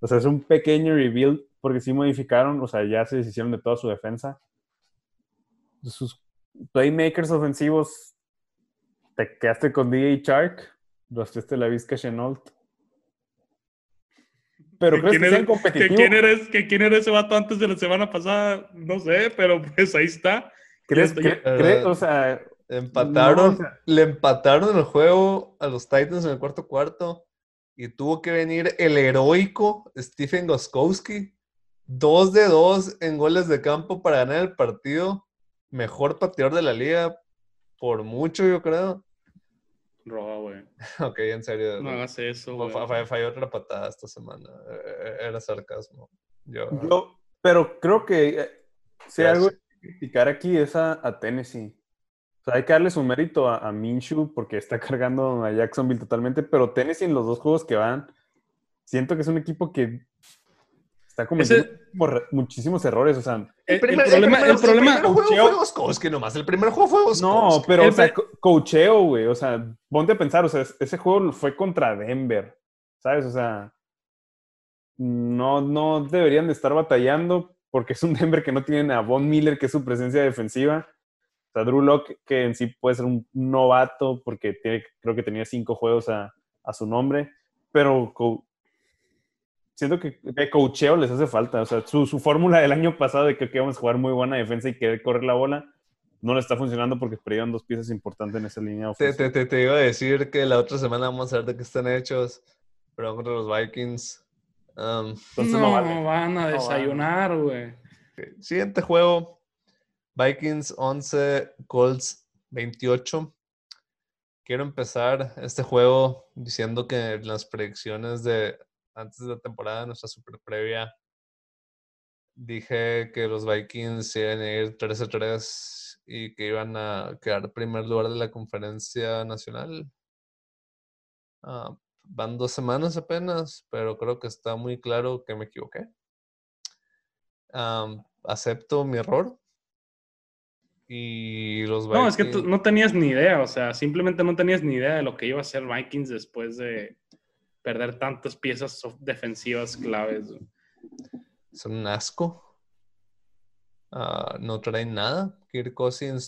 Speaker 3: o sea, es un pequeño rebuild porque sí modificaron, o sea, ya se deshicieron de toda su defensa. Sus playmakers ofensivos, te quedaste con DJ Shark, rostraste la Vizca Chenault. Pero
Speaker 2: ¿Que
Speaker 3: crees
Speaker 2: quién
Speaker 3: que sean
Speaker 2: eres- ¿Que
Speaker 3: competitivos.
Speaker 2: quién, eres, ¿Que quién era ese vato antes de la semana pasada? No sé, pero pues ahí está.
Speaker 3: ¿Crees,
Speaker 2: estoy-
Speaker 3: cre- o sea,
Speaker 1: Empataron,
Speaker 3: No, o sea-
Speaker 1: le empataron el juego a los Titans en el cuarto cuarto y tuvo que venir el heroico Stephen Goskowski. Dos de dos en goles de campo para ganar el partido. Mejor pateador de la liga por mucho, yo creo.
Speaker 2: Roba, güey.
Speaker 1: Ok, en serio.
Speaker 2: No hagas eso, güey.
Speaker 1: fa- Falló otra patada esta semana. Eh, Era sarcasmo. Yo,
Speaker 3: Yo, pero creo que eh, si hay algo que criticar aquí es a, a Tennessee. O sea, hay que darle su mérito a, a Minshew porque está cargando a Jacksonville totalmente, pero Tennessee en los dos juegos que van, siento que es un equipo que está cometiendo
Speaker 2: Ese-
Speaker 3: muchísimos re- muchísimos errores. O sea,
Speaker 2: El,
Speaker 1: primer, el
Speaker 2: problema,
Speaker 1: primer-
Speaker 2: el problema,
Speaker 1: el primer juego
Speaker 3: coacheo-
Speaker 1: fue Goskowski nomás. El primer juego fue
Speaker 3: no, pero,
Speaker 2: El
Speaker 3: o sea, co- güey. O sea, ponte a pensar, o sea, es- ese juego fue contra Denver, ¿sabes? O sea, no, no deberían de estar batallando porque es un Denver que no tienen a Von Miller, que es su presencia defensiva. O sea, Drew Locke, que en sí puede ser un novato porque tiene, creo que tenía cinco juegos a, a su nombre, pero co- siento que de coacheo les hace falta. O sea, su, su fórmula del año pasado de que, íbamos a jugar muy buena defensa y querer correr la bola, no le está funcionando porque perdieron dos piezas importantes en esa línea
Speaker 1: Te, te, te, te iba a decir que la otra semana vamos a ver de qué están hechos. Pero contra los Vikings. Um,
Speaker 3: Entonces
Speaker 2: no,
Speaker 3: no vale.
Speaker 2: van a
Speaker 3: No
Speaker 2: desayunar, güey.
Speaker 1: Siguiente juego. Vikings 11, Colts 28. Quiero empezar este juego diciendo que las predicciones de antes de la temporada, nuestra super previa, dije que los Vikings iban a ir 13-3 y que iban a quedar primer lugar de la conferencia nacional. Ah, van dos semanas apenas, pero creo que está muy claro que me equivoqué. Am, acepto mi error. Y los
Speaker 2: No, es que tú
Speaker 1: Vikings-
Speaker 2: no tenías ni idea, o sea, simplemente no tenías ni idea de lo que iba a hacer Vikings después de perder tantas piezas defensivas claves.
Speaker 1: son un asco. Ah, no traen nada. Kirk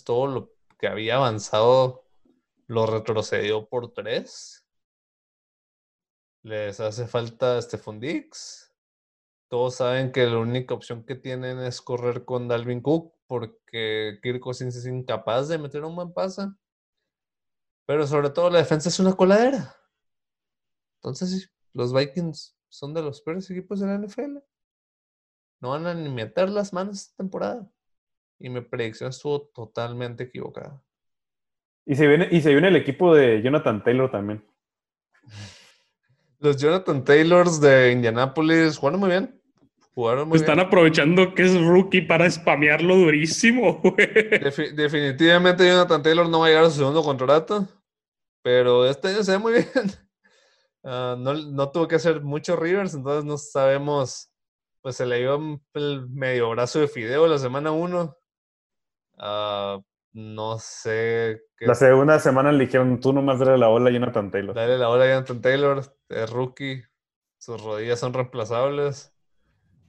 Speaker 1: todo lo que había avanzado, lo retrocedió por tres. Les hace falta Stephon Dix. Todos saben que la única opción que tienen es correr con Dalvin Cook porque Kirk Cousins es incapaz de meter un buen pase. Pero sobre todo la defensa es una coladera. Entonces, sí, los Vikings son de los peores equipos de la NFL. No van a ni meter las manos esta temporada. Y mi predicción estuvo totalmente equivocada.
Speaker 3: Y se viene, y se viene el equipo de Jonathan Taylor también.
Speaker 1: Los Jonathan Taylors de Indianapolis jugaron muy bien. Jugaron muy
Speaker 2: Están
Speaker 1: bien.
Speaker 2: aprovechando que es rookie para spamearlo durísimo, güey.
Speaker 1: Defi- definitivamente Jonathan Taylor no va a llegar a su segundo contrato. Pero este año se ve muy bien. Ah, no, no tuvo que hacer muchos Rivers, entonces no sabemos. Pues se le dio el medio brazo de Fideo la semana 1. no sé qué
Speaker 3: La segunda semana le dijeron, tú nomás dale la bola a Jonathan Taylor.
Speaker 1: Dale la bola a Jonathan Taylor, es rookie, sus rodillas son reemplazables.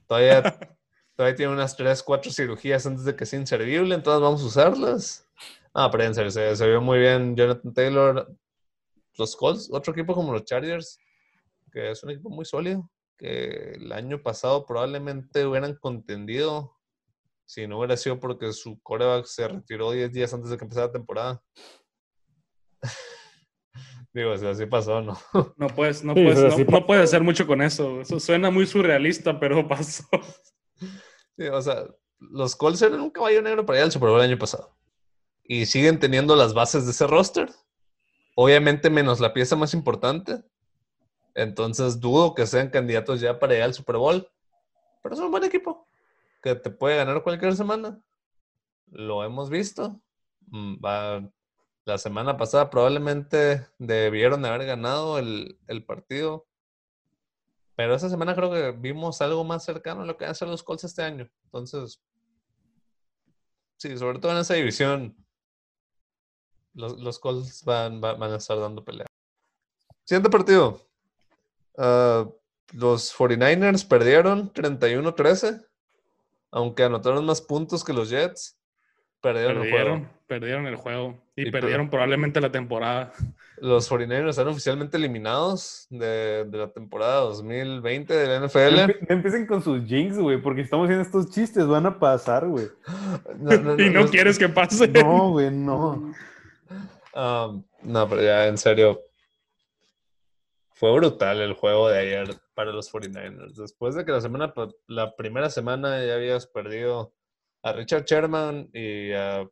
Speaker 1: Todavía, todavía tiene unas 3, 4 cirugías antes de que sea inservible, entonces vamos a usarlas. Ah, pero en serio, se, se vio muy bien Jonathan Taylor. Los Colts, otro equipo como los Chargers, que es un equipo muy sólido, que el año pasado probablemente hubieran contendido si no hubiera sido porque su coreback se retiró 10 días antes de que empezara la temporada. Digo, si así pasó, ¿no?
Speaker 2: No puedes, no
Speaker 3: Sí,
Speaker 2: puedes,
Speaker 3: o sea,
Speaker 2: no, puedes hacer mucho con eso. Eso suena muy surrealista, pero pasó.
Speaker 1: Sí, o sea, los Colts eran un caballo negro para ir al Super Bowl el año pasado. Y siguen teniendo las bases de ese roster. Obviamente menos la pieza más importante. Entonces dudo que sean candidatos ya para ir al Super Bowl. Pero es un buen equipo. Que te puede ganar cualquier semana. Lo hemos visto. Mm, la semana pasada probablemente debieron haber ganado el, el partido. Pero esa semana creo que vimos algo más cercano a lo que van a hacer los Colts este año. Entonces, sí, sobre todo en esa división, los, los Colts van, va- van a estar dando pelea. Siguiente partido. Ah, los 49ers perdieron 31-13, aunque anotaron más puntos que los Jets. Perdieron, el juego.
Speaker 2: Perdieron, el juego. Y,
Speaker 1: Y per-
Speaker 2: perdieron probablemente la temporada.
Speaker 1: Los 49ers están oficialmente eliminados de, de la temporada 2020 de la NFL.
Speaker 3: empiecen con sus jinx, güey, porque estamos haciendo estos chistes, van a pasar, güey.
Speaker 1: No, no,
Speaker 2: y no quieres que pase.
Speaker 3: No, güey, no.
Speaker 1: Um, no, pero ya en serio. Fue brutal el juego de ayer para los 49ers. Después de que la semana, la primera semana ya habías perdido a Richard Sherman y a,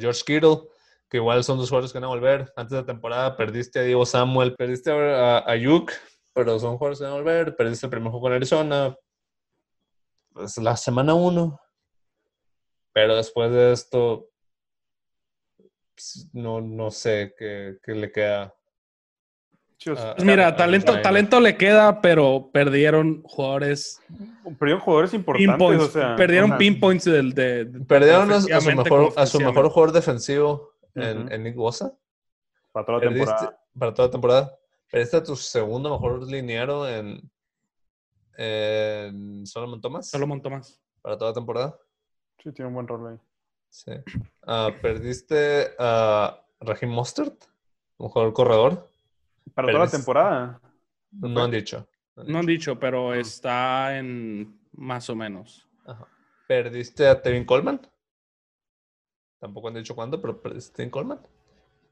Speaker 1: George Kittle, que igual son dos jugadores que van a volver. Antes de la temporada perdiste a Diego Samuel, perdiste a, Ayuk, pero son jugadores que van a volver. Perdiste el primer juego con Arizona. Pues la semana uno. Pero después de esto, no, no sé qué, qué le queda.
Speaker 2: Pues mira, talento, talento le queda, pero perdieron jugadores
Speaker 3: perdieron jugadores importantes,
Speaker 2: pinpoints.
Speaker 3: o sea,
Speaker 2: perdieron
Speaker 3: o sea,
Speaker 2: pinpoints del de, de-
Speaker 1: Perdieron a, su mejor, a su mejor jugador defensivo en, Nick Bosa.
Speaker 3: para toda la
Speaker 1: Perdiste-
Speaker 3: temporada.
Speaker 1: para toda la temporada. Perdiste a tu segundo mejor liniero en, en Solomon Thomas
Speaker 2: Solomon Thomas.
Speaker 1: para toda la temporada.
Speaker 3: Sí, tiene un buen rol ahí.
Speaker 1: Sí. Ah, perdiste a Raheem Mostert, un jugador corredor.
Speaker 3: Para toda la temporada.
Speaker 1: No han dicho.
Speaker 2: No han dicho, pero está en más o menos.
Speaker 1: Ajá. Perdiste a Tevin Coleman. Tampoco han dicho cuándo, pero perdiste a Tevin Coleman.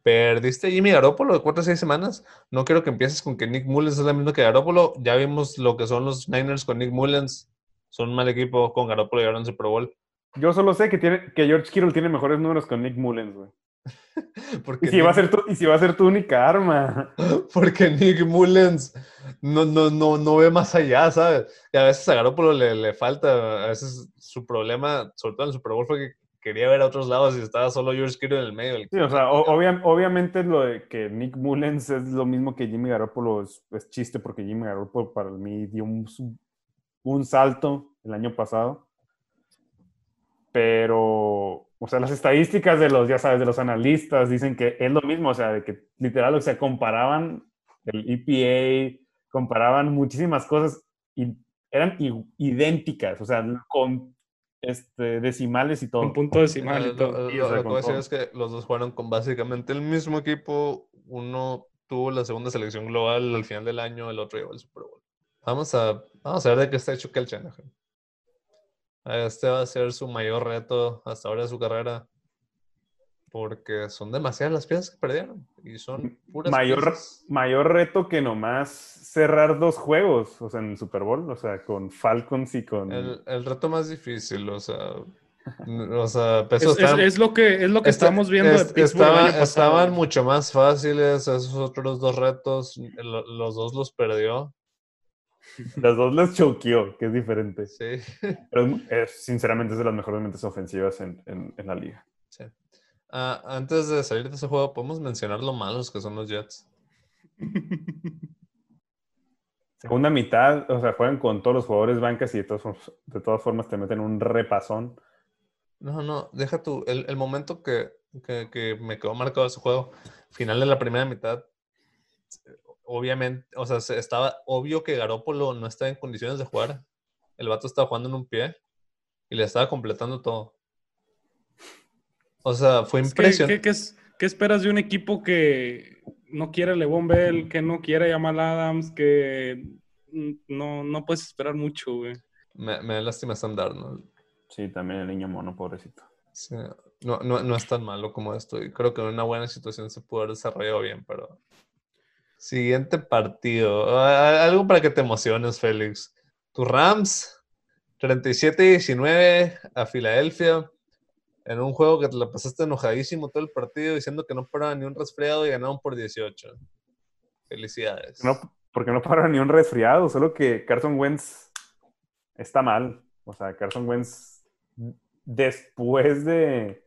Speaker 1: Perdiste a Jimmy Garoppolo de 4 a 6 semanas. No quiero que empieces con que Nick Mullens es la misma que Garoppolo. Ya vimos lo que son los Niners con Nick Mullens. Son un mal equipo. Con Garoppolo llegaron al Super Bowl.
Speaker 3: Yo solo sé que, tiene, que George Kittle tiene mejores números con Nick Mullens, güey.
Speaker 1: Porque
Speaker 3: Y si, va a ser tu, y si va a ser tu única arma.
Speaker 1: Porque Nick Mullens no, no, no, no ve más allá, ¿sabes? Y a veces a Garoppolo le, le falta, a veces su problema, sobre todo en el Super Bowl, fue que quería ver a otros lados y estaba solo George Kittle en el medio. del
Speaker 3: Sí, o sea, o- obvia- obviamente lo de que Nick Mullens es lo mismo que Jimmy Garoppolo es, es chiste porque Jimmy Garoppolo para mí dio un, un salto el año pasado. Pero, o sea, las estadísticas de los, ya sabes, de los analistas dicen que es lo mismo, o sea, de que literal, o sea, comparaban el EPA, comparaban muchísimas cosas y eran idénticas, o sea, con este, decimales y todo.
Speaker 2: Un punto decimal y todo.
Speaker 1: lo, lo-
Speaker 3: o sea,
Speaker 1: lo que
Speaker 3: con
Speaker 1: voy a decir es que los dos jugaron con básicamente el mismo equipo. Uno tuvo la segunda selección global al final del año, el otro llevó el Super Bowl. Vamos a, vamos a ver de qué está hecho Kel Shanahan. Este va a ser su mayor reto hasta ahora de su carrera. Porque son demasiadas las piezas que perdieron. Y son puras
Speaker 3: mayor,
Speaker 1: piezas.
Speaker 3: mayor reto que nomás cerrar dos juegos, o sea, en el Super Bowl, o sea, con Falcons y con...
Speaker 1: El, el reto más difícil, o sea. O sea, peso
Speaker 2: Es, es- es lo que, es lo que
Speaker 1: Esta-
Speaker 2: estamos viendo de Pittsburgh el
Speaker 1: estaba- estaban mucho más fáciles esos otros dos retos. lo- los dos los perdió.
Speaker 3: Las dos las choqueó, que es diferente.
Speaker 1: Sí.
Speaker 3: Pero es, sinceramente es de las mejores mentes ofensivas en, en- en la liga.
Speaker 1: sí. Ah, antes de salir de ese juego, podemos mencionar lo malos que son los Jets.
Speaker 3: Segunda mitad, o sea, juegan con todos los jugadores bancas y de todas, formas- de todas formas te meten un repasón.
Speaker 1: No, no, deja tú. El, el momento que, que, que me quedó marcado ese juego, final de la primera mitad, obviamente, o sea, se- estaba obvio que Garópolo no estaba en condiciones de jugar. El vato estaba jugando en un pie y le estaba completando todo. O sea, fue impresionante.
Speaker 2: ¿qué, qué es- qué esperas de un equipo que no quiere a Levon Bell, que no quiere a Jamal Adams, que no, no puedes esperar mucho, güey?
Speaker 1: Me, me da lástima Sam Darnold.
Speaker 3: Sí, también el niño mono, pobrecito.
Speaker 1: Sí, No, no, no es tan malo como esto. Y creo que en una buena situación se pudo haber desarrollado bien, pero. Siguiente partido. Ah, Algo para que te emociones, Félix. Tus Rams, 37-19 a Filadelfia. En un juego que te la pasaste enojadísimo todo el partido, diciendo que no paraba ni un resfriado y ganaron por 18. Felicidades.
Speaker 3: No, porque no para ni un resfriado, solo que Carson Wentz está mal. O sea, Carson Wentz, después de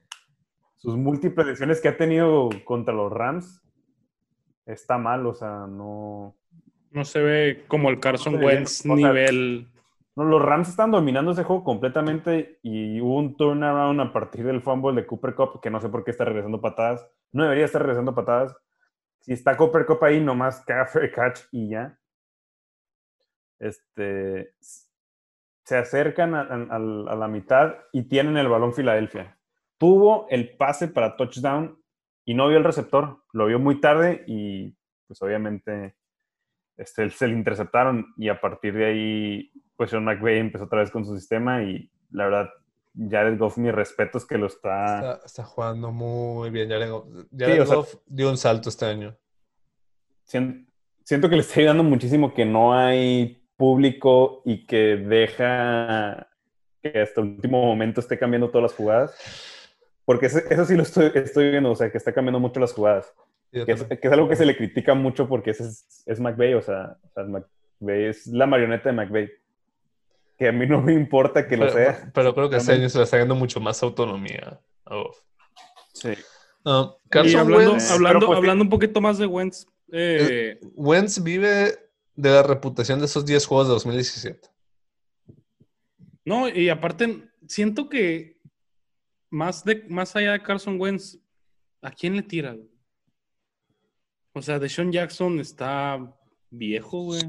Speaker 3: sus múltiples lesiones que ha tenido contra los Rams, está mal. O sea, no.
Speaker 2: No se ve como el Carson
Speaker 3: No bien.
Speaker 2: Wentz
Speaker 3: sea,
Speaker 2: nivel.
Speaker 3: No, los Rams están dominando ese juego completamente y hubo un turnaround a partir del fumble de Cooper Cup, que no sé por qué está regresando patadas. No debería estar regresando patadas. Si está Cooper Cup ahí, nomás fair catch y ya. Este, se acercan a, a- a la mitad y tienen el balón Filadelfia. Tuvo el pase para touchdown y no vio el receptor. Lo vio muy tarde y pues obviamente este, se le interceptaron y a partir de ahí pues Sean McVay empezó otra vez con su sistema y la verdad Jared Goff mis respetos que lo está,
Speaker 1: Está, está jugando muy bien. Jared Goff,
Speaker 3: Sí,
Speaker 1: Jared
Speaker 3: o sea-
Speaker 1: Goff dio un salto este año.
Speaker 3: sien- siento que le está ayudando muchísimo que no hay público y que deja que hasta el último momento esté cambiando todas las jugadas porque eso, eso sí lo estoy, estoy viendo, o sea que está cambiando mucho las jugadas que es,
Speaker 1: también.
Speaker 3: que es algo que se le critica mucho porque ese es, es McVay, o sea, o sea, McVay es la marioneta de McVay. Que a mí no me importa que lo
Speaker 1: pero,
Speaker 3: sea.
Speaker 1: pero creo que este año se le está dando mucho más autonomía a Goff.
Speaker 3: Sí.
Speaker 2: Y
Speaker 1: Carson
Speaker 2: hablando,
Speaker 1: Wentz,
Speaker 2: hablando,
Speaker 3: pues
Speaker 2: hablando un poquito más de Wentz, eh,
Speaker 1: Wentz vive de la reputación de esos 10 juegos de 2017.
Speaker 2: no, y aparte, siento que más, de, más allá de Carson Wentz, ¿a quién le tira? güey? O sea, Deshaun Jackson está viejo, güey.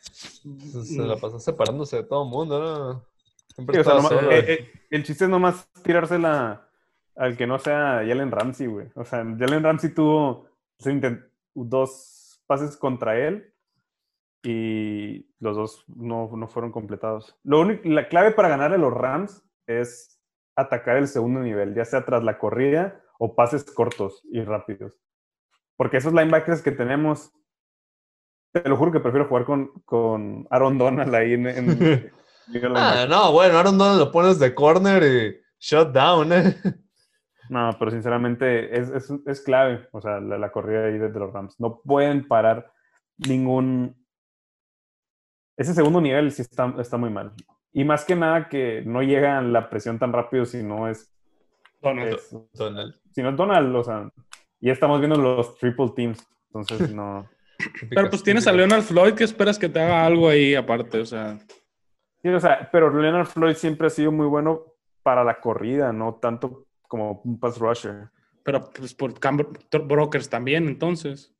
Speaker 1: Se la pasa separándose de todo el mundo, ¿no? Siempre
Speaker 3: Sí, o sea,
Speaker 1: estaba
Speaker 3: nomás-
Speaker 1: solo.
Speaker 3: eh, eh, el chiste es nomás tirársela al que no sea Jalen Ramsey, güey. O sea, Jalen Ramsey tuvo se intent- dos pases contra él y los dos no, no fueron completados. Lo único, la clave para ganar a los Rams es atacar el segundo nivel, ya sea tras la corrida o pases cortos y rápidos. Porque esos linebackers que tenemos, te lo juro que prefiero jugar con, con Aaron Donald ahí en... en-
Speaker 1: Ah, no, bueno, Aaron Donald lo pones de corner y shut down, ¿eh?
Speaker 3: No, pero sinceramente es, es, es clave, o sea, la, la corrida ahí de, de los Rams. No pueden parar ningún, ese segundo nivel sí está, está muy mal. Y más que nada que no llega la presión tan rápido si no es,
Speaker 2: Donald.
Speaker 3: es-
Speaker 1: Donald.
Speaker 3: si no es Donald, o sea, ya estamos viendo los triple teams, entonces no.
Speaker 2: Pero pues tienes a Leonard Floyd que esperas que te haga algo ahí aparte, o sea.
Speaker 3: Sí, o sea, pero Leonard Floyd siempre ha sido muy bueno para la corrida, no tanto como un pass rusher.
Speaker 2: Pero pues por Cam Brokers también, entonces.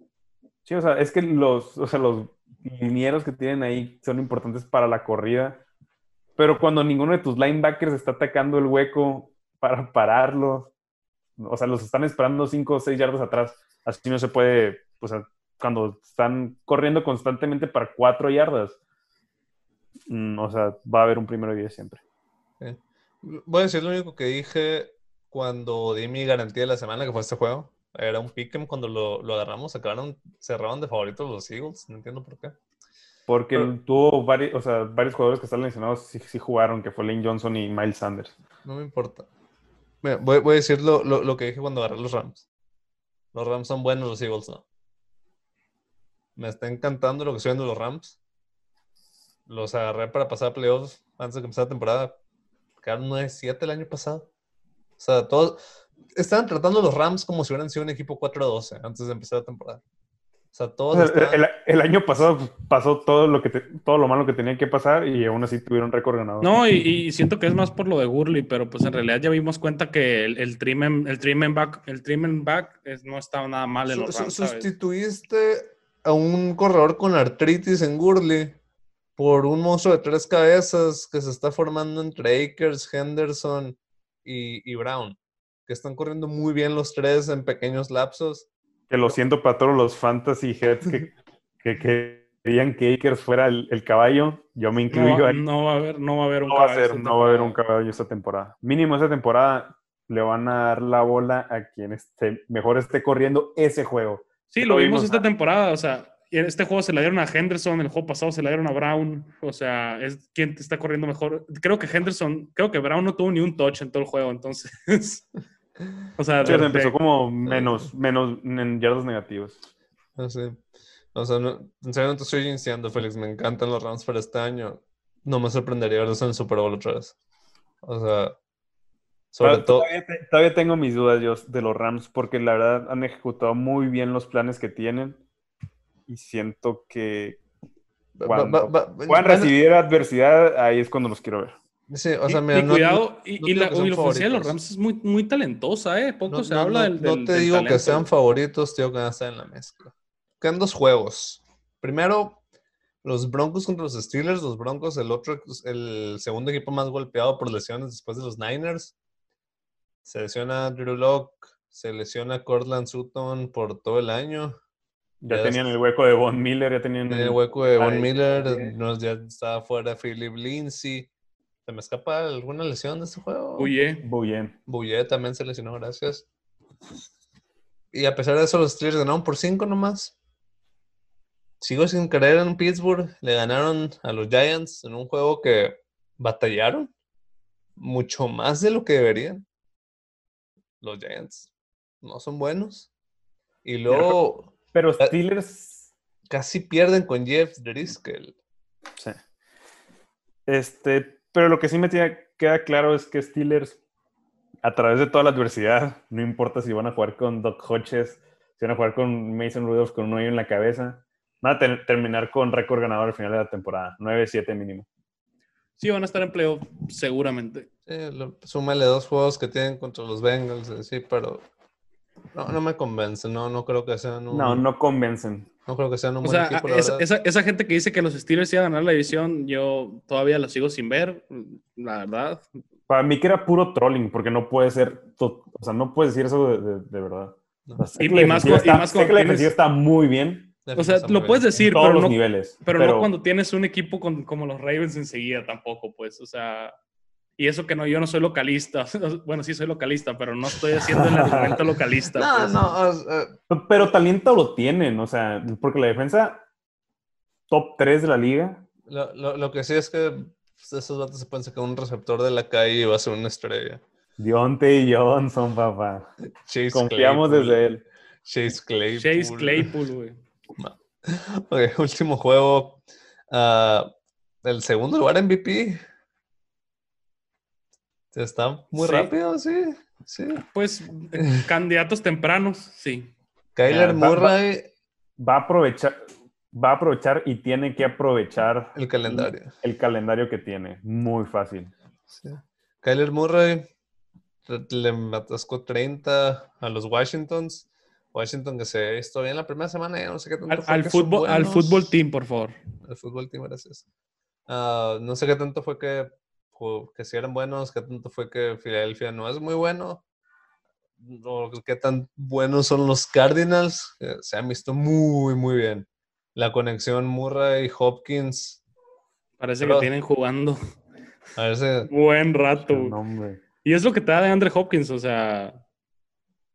Speaker 3: Sí, o sea, es que los, o sea, los linieros que tienen ahí son importantes para la corrida, pero cuando ninguno de tus linebackers está atacando el hueco para pararlo, o sea, los están esperando 5 o 6 yardas atrás, así no se puede, o sea, cuando están corriendo constantemente para 4 yardas, mm, o sea, va a haber un primero y 10 siempre.
Speaker 1: Voy a decir lo único que dije cuando di mi garantía de la semana, que fue este juego. Era un pick'em cuando lo, lo agarramos, acabaron, cerraron de favoritos los Eagles, no entiendo por qué.
Speaker 3: Porque
Speaker 1: Pero-
Speaker 3: tuvo varios, o sea, varios jugadores que están lesionados sí, sí jugaron, que fue Lane Johnson y Miles Sanders.
Speaker 1: No me importa. Mira, voy, voy a decir lo, lo- lo que dije cuando agarré los Rams. Los Rams son buenos, los Eagles no. Me está encantando lo que estoy viendo de los Rams. Los agarré para pasar a playoffs antes de que empezara la temporada. Quedaron 9-7 el año pasado. O sea, todos estaban tratando a los Rams como si hubieran sido un equipo 4-12 antes de empezar la temporada. Sea, todos estaban-
Speaker 3: el, el año pasado pasó todo lo que te- todo lo malo que tenía que pasar y aún así tuvieron récord ganador.
Speaker 2: No, y, y siento que es más por lo de Gurley, pero pues en realidad ya vimos cuenta que el, el trim en- el trim en back, el trim en back es- no estaba nada mal en los
Speaker 1: su-
Speaker 2: Rams, ¿sabes?
Speaker 1: sustituiste a un corredor con artritis en Gurley por un monstruo de tres cabezas que se está formando entre Akers, Henderson y, y Brown, que están corriendo muy bien los tres en pequeños lapsos.
Speaker 3: Que lo siento para todos los fantasy heads que, que querían que Akers fuera el, el caballo. Yo me
Speaker 2: No,
Speaker 3: incluyo
Speaker 2: va-
Speaker 3: ahí.
Speaker 2: no va a haber, no va a haber un
Speaker 3: No va a
Speaker 2: caballo
Speaker 3: ser, no va a haber un caballo esta temporada. Mínimo esta temporada le van a dar la bola a quien esté, mejor esté corriendo ese juego.
Speaker 2: Sí, lo
Speaker 3: lo
Speaker 2: vimos
Speaker 3: vimos,
Speaker 2: esta temporada, o sea, este juego se la dieron a Henderson, el juego pasado se la dieron a Brown, o sea, es quien está corriendo mejor. Creo que Henderson, creo que Brown no tuvo ni un touch en todo el juego, entonces, o sea,
Speaker 3: Sí,
Speaker 2: de-
Speaker 3: empezó
Speaker 2: de-
Speaker 3: como menos, menos en yardas negativos.
Speaker 1: No sé. O sea, no- en serio no te estoy iniciando, Félix. Me encantan los Rams para este año. No me sorprendería verlos en el Super Bowl otra vez. O sea, sobre
Speaker 3: Pero
Speaker 1: todo.
Speaker 3: Todavía, te- todavía tengo mis dudas yo de los Rams porque la verdad han ejecutado muy bien los planes que tienen y siento que cuando
Speaker 1: va- va- a-
Speaker 3: recibir adversidad, ahí es cuando los quiero ver.
Speaker 1: Sí, o sea,
Speaker 2: y,
Speaker 1: mira,
Speaker 2: y
Speaker 1: no-
Speaker 2: cuidado,
Speaker 1: no-
Speaker 2: y,
Speaker 1: no
Speaker 2: y
Speaker 1: digo
Speaker 2: la, la ofensiva de los. Rams es muy, muy talentosa, ¿eh? Poco
Speaker 1: No,
Speaker 2: se
Speaker 1: no,
Speaker 2: habla
Speaker 1: no-
Speaker 2: del,
Speaker 1: no te
Speaker 2: del
Speaker 1: digo que sean favoritos, te digo que van a estar en la mezcla. Quedan dos juegos. Primero, los Broncos contra los Steelers. Los Broncos, el otro, el segundo equipo más golpeado por lesiones después de los Niners. Se lesiona Drew Lock, se lesiona Cortland Sutton por todo el año.
Speaker 3: Ya
Speaker 1: Ya
Speaker 3: tenían el hueco de Von Miller, ya tenían
Speaker 1: En el hueco de Von Miller, ya estaba fuera Philip Lindsay. ¿Se me escapa alguna lesión de este juego?
Speaker 2: Oye,
Speaker 3: muy bien.
Speaker 1: Bouye también se lesionó, gracias. Y a pesar de eso, los Steelers ganaron por 5 nomás. Sigo sin creer en Pittsburgh. Le ganaron a los Giants en un juego que batallaron mucho más de lo que deberían. Los Giants no son buenos. Y luego
Speaker 3: Pero
Speaker 1: Ah,
Speaker 3: Steelers,
Speaker 1: casi pierden con Jeff Driscoll.
Speaker 3: sí. Este, pero lo que sí me tiene- queda claro es que Steelers, a través de toda la adversidad, no importa si van a jugar con Doc Hodges, si van a jugar con Mason Rudolph con un hoyo en la cabeza, van a ter- terminar con récord ganador al final de la temporada, 9-7 mínimo.
Speaker 2: sí van a estar en playoff seguramente.
Speaker 1: Sí, lo- súmale dos juegos que tienen contra los Bengals, eh, sí, pero no, no me convence. No, no creo que sean un,
Speaker 3: No, no convencen.
Speaker 1: No creo que sean un
Speaker 2: O
Speaker 1: buen
Speaker 2: sea,
Speaker 1: equipo, la
Speaker 2: esa,
Speaker 1: verdad.
Speaker 2: esa- esa gente que dice que los Steelers iban a ganar la división, yo todavía la sigo sin ver, la verdad.
Speaker 3: Para mí que era puro trolling, porque no puede ser, to- o sea, no puedes decir eso de, de- de verdad.
Speaker 1: No.
Speaker 2: Y-
Speaker 3: que la
Speaker 2: y más
Speaker 3: defensiva
Speaker 2: con-
Speaker 3: sé que la defensiva está muy bien
Speaker 2: O sea, lo puedes
Speaker 1: bien.
Speaker 2: decir,
Speaker 3: en todos
Speaker 2: pero
Speaker 3: los
Speaker 2: no,
Speaker 3: niveles.
Speaker 2: pero no cuando tienes un equipo con- como los Ravens enseguida tampoco, pues, o sea, y eso que no, yo no soy localista, bueno, sí soy localista, pero no estoy haciendo el argumento localista.
Speaker 1: No,
Speaker 2: pues.
Speaker 1: no,
Speaker 3: Pero talento lo tienen, o sea, porque la defensa top 3 de la liga.
Speaker 1: lo, lo- lo que sí es que pues, esos datos se pueden sacar un receptor de la calle y va a ser una estrella.
Speaker 3: Deontay Johnson, papá.
Speaker 1: Chase
Speaker 3: Confiamos
Speaker 1: Claypool.
Speaker 3: desde él.
Speaker 1: Chase Claypool.
Speaker 2: Chase Claypool, güey.
Speaker 1: Ok, último juego. ah, el segundo lugar MVP. Está muy
Speaker 2: Sí.
Speaker 1: rápido, sí. sí.
Speaker 2: Pues candidatos tempranos, sí.
Speaker 1: Kyler
Speaker 3: va- va-
Speaker 1: Murray,
Speaker 3: Va a aprovechar, va a aprovechar y tiene que aprovechar
Speaker 1: el calendario.
Speaker 3: el calendario que tiene. Muy fácil.
Speaker 1: Sí. Kyler Murray le atascó 30 a los Washingtons. Washington que se visto bien la primera semana, ya no sé qué tanto
Speaker 2: Al,
Speaker 1: fue
Speaker 2: al fútbol, al fútbol team, por favor.
Speaker 1: Al fútbol team, gracias. Ah, no sé qué tanto fue que, que si eran buenos, qué tanto fue que Filadelfia no es muy bueno. O qué tan buenos son los Cardinals. que se han visto muy, muy bien. La conexión Murray-Hopkins.
Speaker 2: Parece
Speaker 1: Pero-
Speaker 2: que tienen jugando
Speaker 1: A
Speaker 2: buen rato. Y es lo que te da de Andre Hopkins, o sea,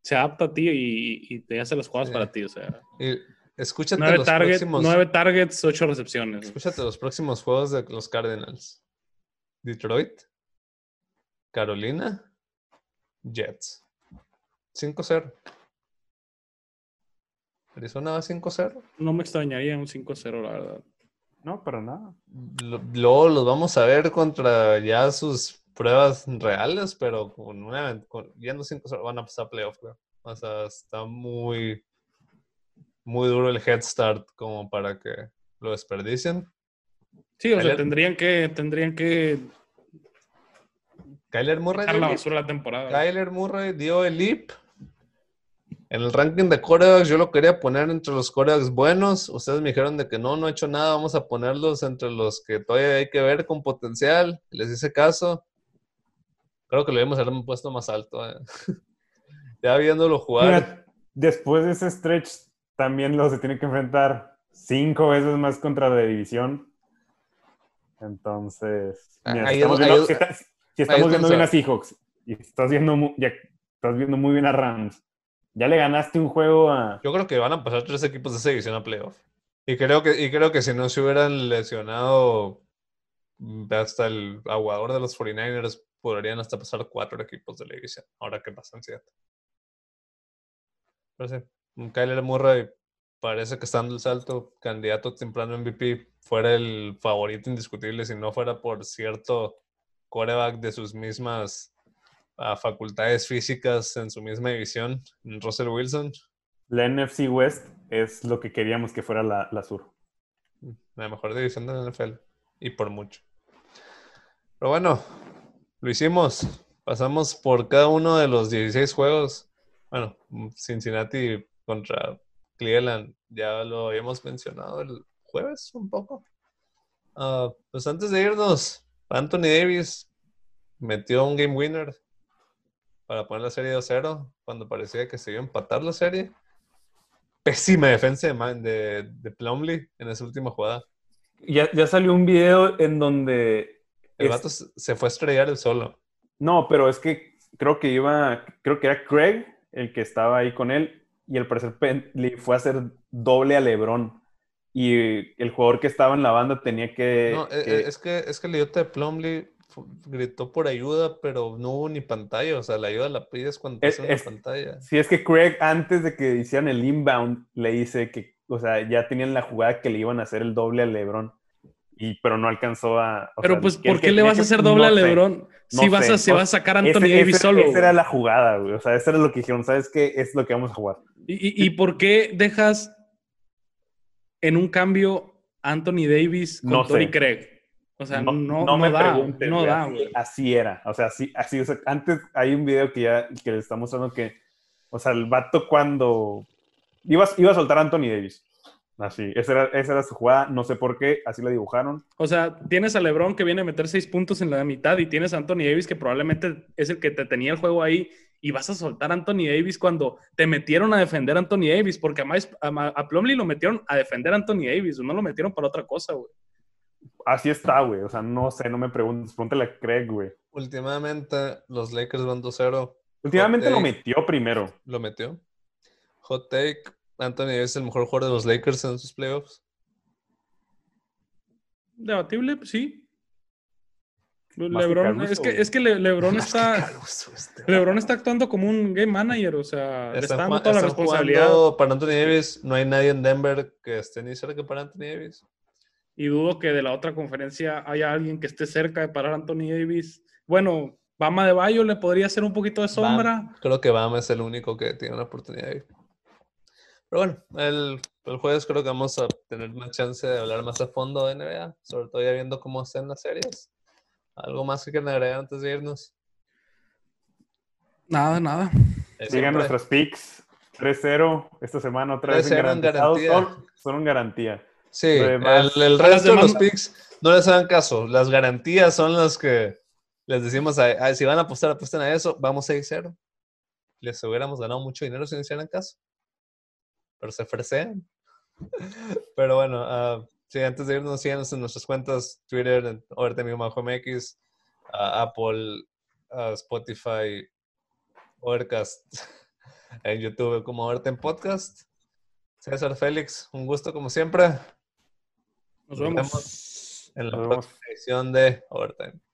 Speaker 2: se adapta a ti y, y te hace las jugadas
Speaker 1: Sí.
Speaker 2: para ti, o sea.
Speaker 1: y escúchate
Speaker 2: Nueve,
Speaker 1: los
Speaker 2: target-
Speaker 1: próximos.
Speaker 2: nueve targets, ocho recepciones.
Speaker 1: Escúchate los próximos juegos de los Cardinals. Detroit, Carolina, Jets. 5-0. Arizona va 5-0.
Speaker 2: No me extrañaría un 5-0, la verdad.
Speaker 3: No, para nada.
Speaker 1: Lo- Luego los vamos a ver contra ya sus pruebas reales, pero con una, con- yendo 5-0 van a pasar playoff, creo. O sea, está muy, muy duro el head start como para que lo desperdicien.
Speaker 2: Sí, o sea, tendrían que, tendrían que
Speaker 1: Kyler Murray.
Speaker 2: la
Speaker 1: dio-
Speaker 2: basura la temporada.
Speaker 1: Kyler Murray dio el leap. En el ranking de corebacks yo lo quería poner entre los corebacks buenos. Ustedes me dijeron de que no, no he hecho nada. Vamos a ponerlos entre los que todavía hay que ver con potencial. Les hice caso. Creo que lo haber puesto más alto. eh. ya viéndolo jugar.
Speaker 3: Mira, después de ese stretch, también lo se tiene que enfrentar cinco veces más contra la división. Entonces, mira,
Speaker 1: Ahí
Speaker 3: si estamos
Speaker 1: es-
Speaker 3: viendo,
Speaker 1: ahí-
Speaker 3: si está- si
Speaker 1: ahí
Speaker 3: estamos
Speaker 1: es
Speaker 3: viendo
Speaker 1: donde
Speaker 3: bien a
Speaker 1: se-
Speaker 3: Seahawks y estás viendo, ya, estás viendo muy bien a Rams, ya le ganaste un juego a...
Speaker 1: Yo creo que van a pasar tres equipos de esa división a playoff. Y creo que, y creo que si no se hubieran lesionado mm, hasta el aguador de los 49ers, podrían hasta pasar cuatro equipos de la división. Ahora que pasan siete. Pero sí, un Kyler Murray parece que está dando el salto, candidato temprano MVP, fuera el favorito indiscutible si no fuera por cierto coreback de sus mismas ah, facultades físicas en su misma división, Russell Wilson.
Speaker 3: La NFC West es lo que queríamos que fuera la, la Sur.
Speaker 1: La mejor división de la NFL. Y por mucho. Pero bueno, lo hicimos. Pasamos por cada uno de los 16 juegos. Bueno, Cincinnati contra Cleveland. Ya lo habíamos mencionado el jueves un poco. Ah, pues antes de irnos, Anthony Davis metió un game winner para poner la serie 2-0 cuando parecía que se iba a empatar la serie. Pésima defensa de, Man- de, de Plumlee en esa última jugada.
Speaker 3: Ya, ya salió un video en donde...
Speaker 1: El
Speaker 3: es-
Speaker 1: vato se fue a estrellar el solo.
Speaker 3: No, pero es que creo que iba, creo que era Craig el que estaba ahí con él y al parecer le fue a hacer doble a LeBron y el jugador que estaba en la banda tenía que...
Speaker 1: No,
Speaker 3: que-
Speaker 1: eh, es que es que el idiota de Plumlee gritó por ayuda, pero no hubo ni pantalla. O sea, la ayuda la pides cuando te
Speaker 3: Es-
Speaker 1: una
Speaker 3: es-
Speaker 1: pantalla.
Speaker 3: Sí, es que Craig antes de que hicieran el inbound le dice que, o sea, ya tenían la jugada que le iban a hacer el doble a LeBron y pero no alcanzó a...
Speaker 2: Pero
Speaker 3: sea,
Speaker 2: pues, ¿por
Speaker 3: que
Speaker 2: qué le vas a hacer doble
Speaker 3: no
Speaker 2: a
Speaker 3: sé.
Speaker 2: LeBron si
Speaker 3: no
Speaker 2: vas a, si
Speaker 3: O-
Speaker 2: vas a sacar a Anthony
Speaker 3: Ese-
Speaker 2: Davis
Speaker 3: ese-
Speaker 2: solo?
Speaker 3: Esa era la jugada, güey. O sea, eso era lo que dijeron. ¿Sabes qué? Es lo que vamos a jugar.
Speaker 2: ¿Y, y- y por qué dejas en un cambio Anthony Davis con
Speaker 3: No sé.
Speaker 2: Craig? O sea, no, no,
Speaker 3: me
Speaker 2: da,
Speaker 3: preguntes,
Speaker 2: no da,
Speaker 3: así, era. O sea, así, así, o sea, antes hay un video que ya que le está mostrando que, o sea, el vato cuando iba, iba a soltar a Anthony Davis. Así, esa era, esa era su jugada, no sé por qué, así la dibujaron.
Speaker 2: O sea, tienes a LeBron que viene a meter seis puntos en la mitad y tienes a Anthony Davis que probablemente es el que te tenía el juego ahí y vas a soltar a Anthony Davis cuando te metieron a defender a Anthony Davis, porque a, a Plumlee lo metieron a defender a Anthony Davis, no lo metieron para otra cosa, güey.
Speaker 3: Así está, güey. O sea, no sé, no me preguntes, pregúntale a Craig, güey.
Speaker 1: Últimamente, los Lakers van 2-0.
Speaker 3: Últimamente lo
Speaker 1: take.
Speaker 3: metió primero.
Speaker 1: Lo metió. Hot take. Anthony es el mejor jugador de los Lakers en sus playoffs.
Speaker 2: Debatible, sí. LeBron, es que, es que Le- LeBron
Speaker 1: que
Speaker 2: está,
Speaker 1: este
Speaker 2: LeBron está actuando como un game manager, o sea, le está
Speaker 1: Están
Speaker 2: dando toda la responsabilidad.
Speaker 1: para Anthony Davis. No hay nadie en Denver que esté ni cerca para Anthony Davis.
Speaker 2: y dudo que de la otra conferencia haya alguien que esté cerca de parar a Anthony Davis. Bueno, Bama de Bayo le podría hacer un poquito de sombra.
Speaker 1: Bam. Creo que Bama es el único que tiene una oportunidad ahí. Pero bueno, el, el jueves creo que vamos a tener más chance de hablar más a fondo de NBA, sobre todo ya viendo cómo están las series. ¿Algo más que quieran agregar antes de irnos?
Speaker 2: Nada, nada.
Speaker 3: Sigan nuestros picks. 3-0 esta semana otra vez
Speaker 1: 3-0 en
Speaker 3: garantizados.
Speaker 1: garantía.
Speaker 3: Son, son un garantía.
Speaker 1: Sí,
Speaker 3: Lo demás-
Speaker 1: el, el resto de los picks no les hagan caso. Las garantías son las que les decimos, a- a- si van a apostar, apuesten a eso. Vamos 6-0. Les hubiéramos ganado mucho dinero si no hicieran caso. Pero se fresean. Pero bueno, ah, sí, antes de irnos, síganos en nuestras cuentas, Twitter, en MX, ah, Apple, ah, Spotify, Overcast, en YouTube como Overten Podcast. César Félix, un gusto como siempre.
Speaker 2: Nos
Speaker 1: Nos
Speaker 2: vemos.
Speaker 1: vemos en la
Speaker 3: Nos vemos.
Speaker 1: próxima edición de Overtime.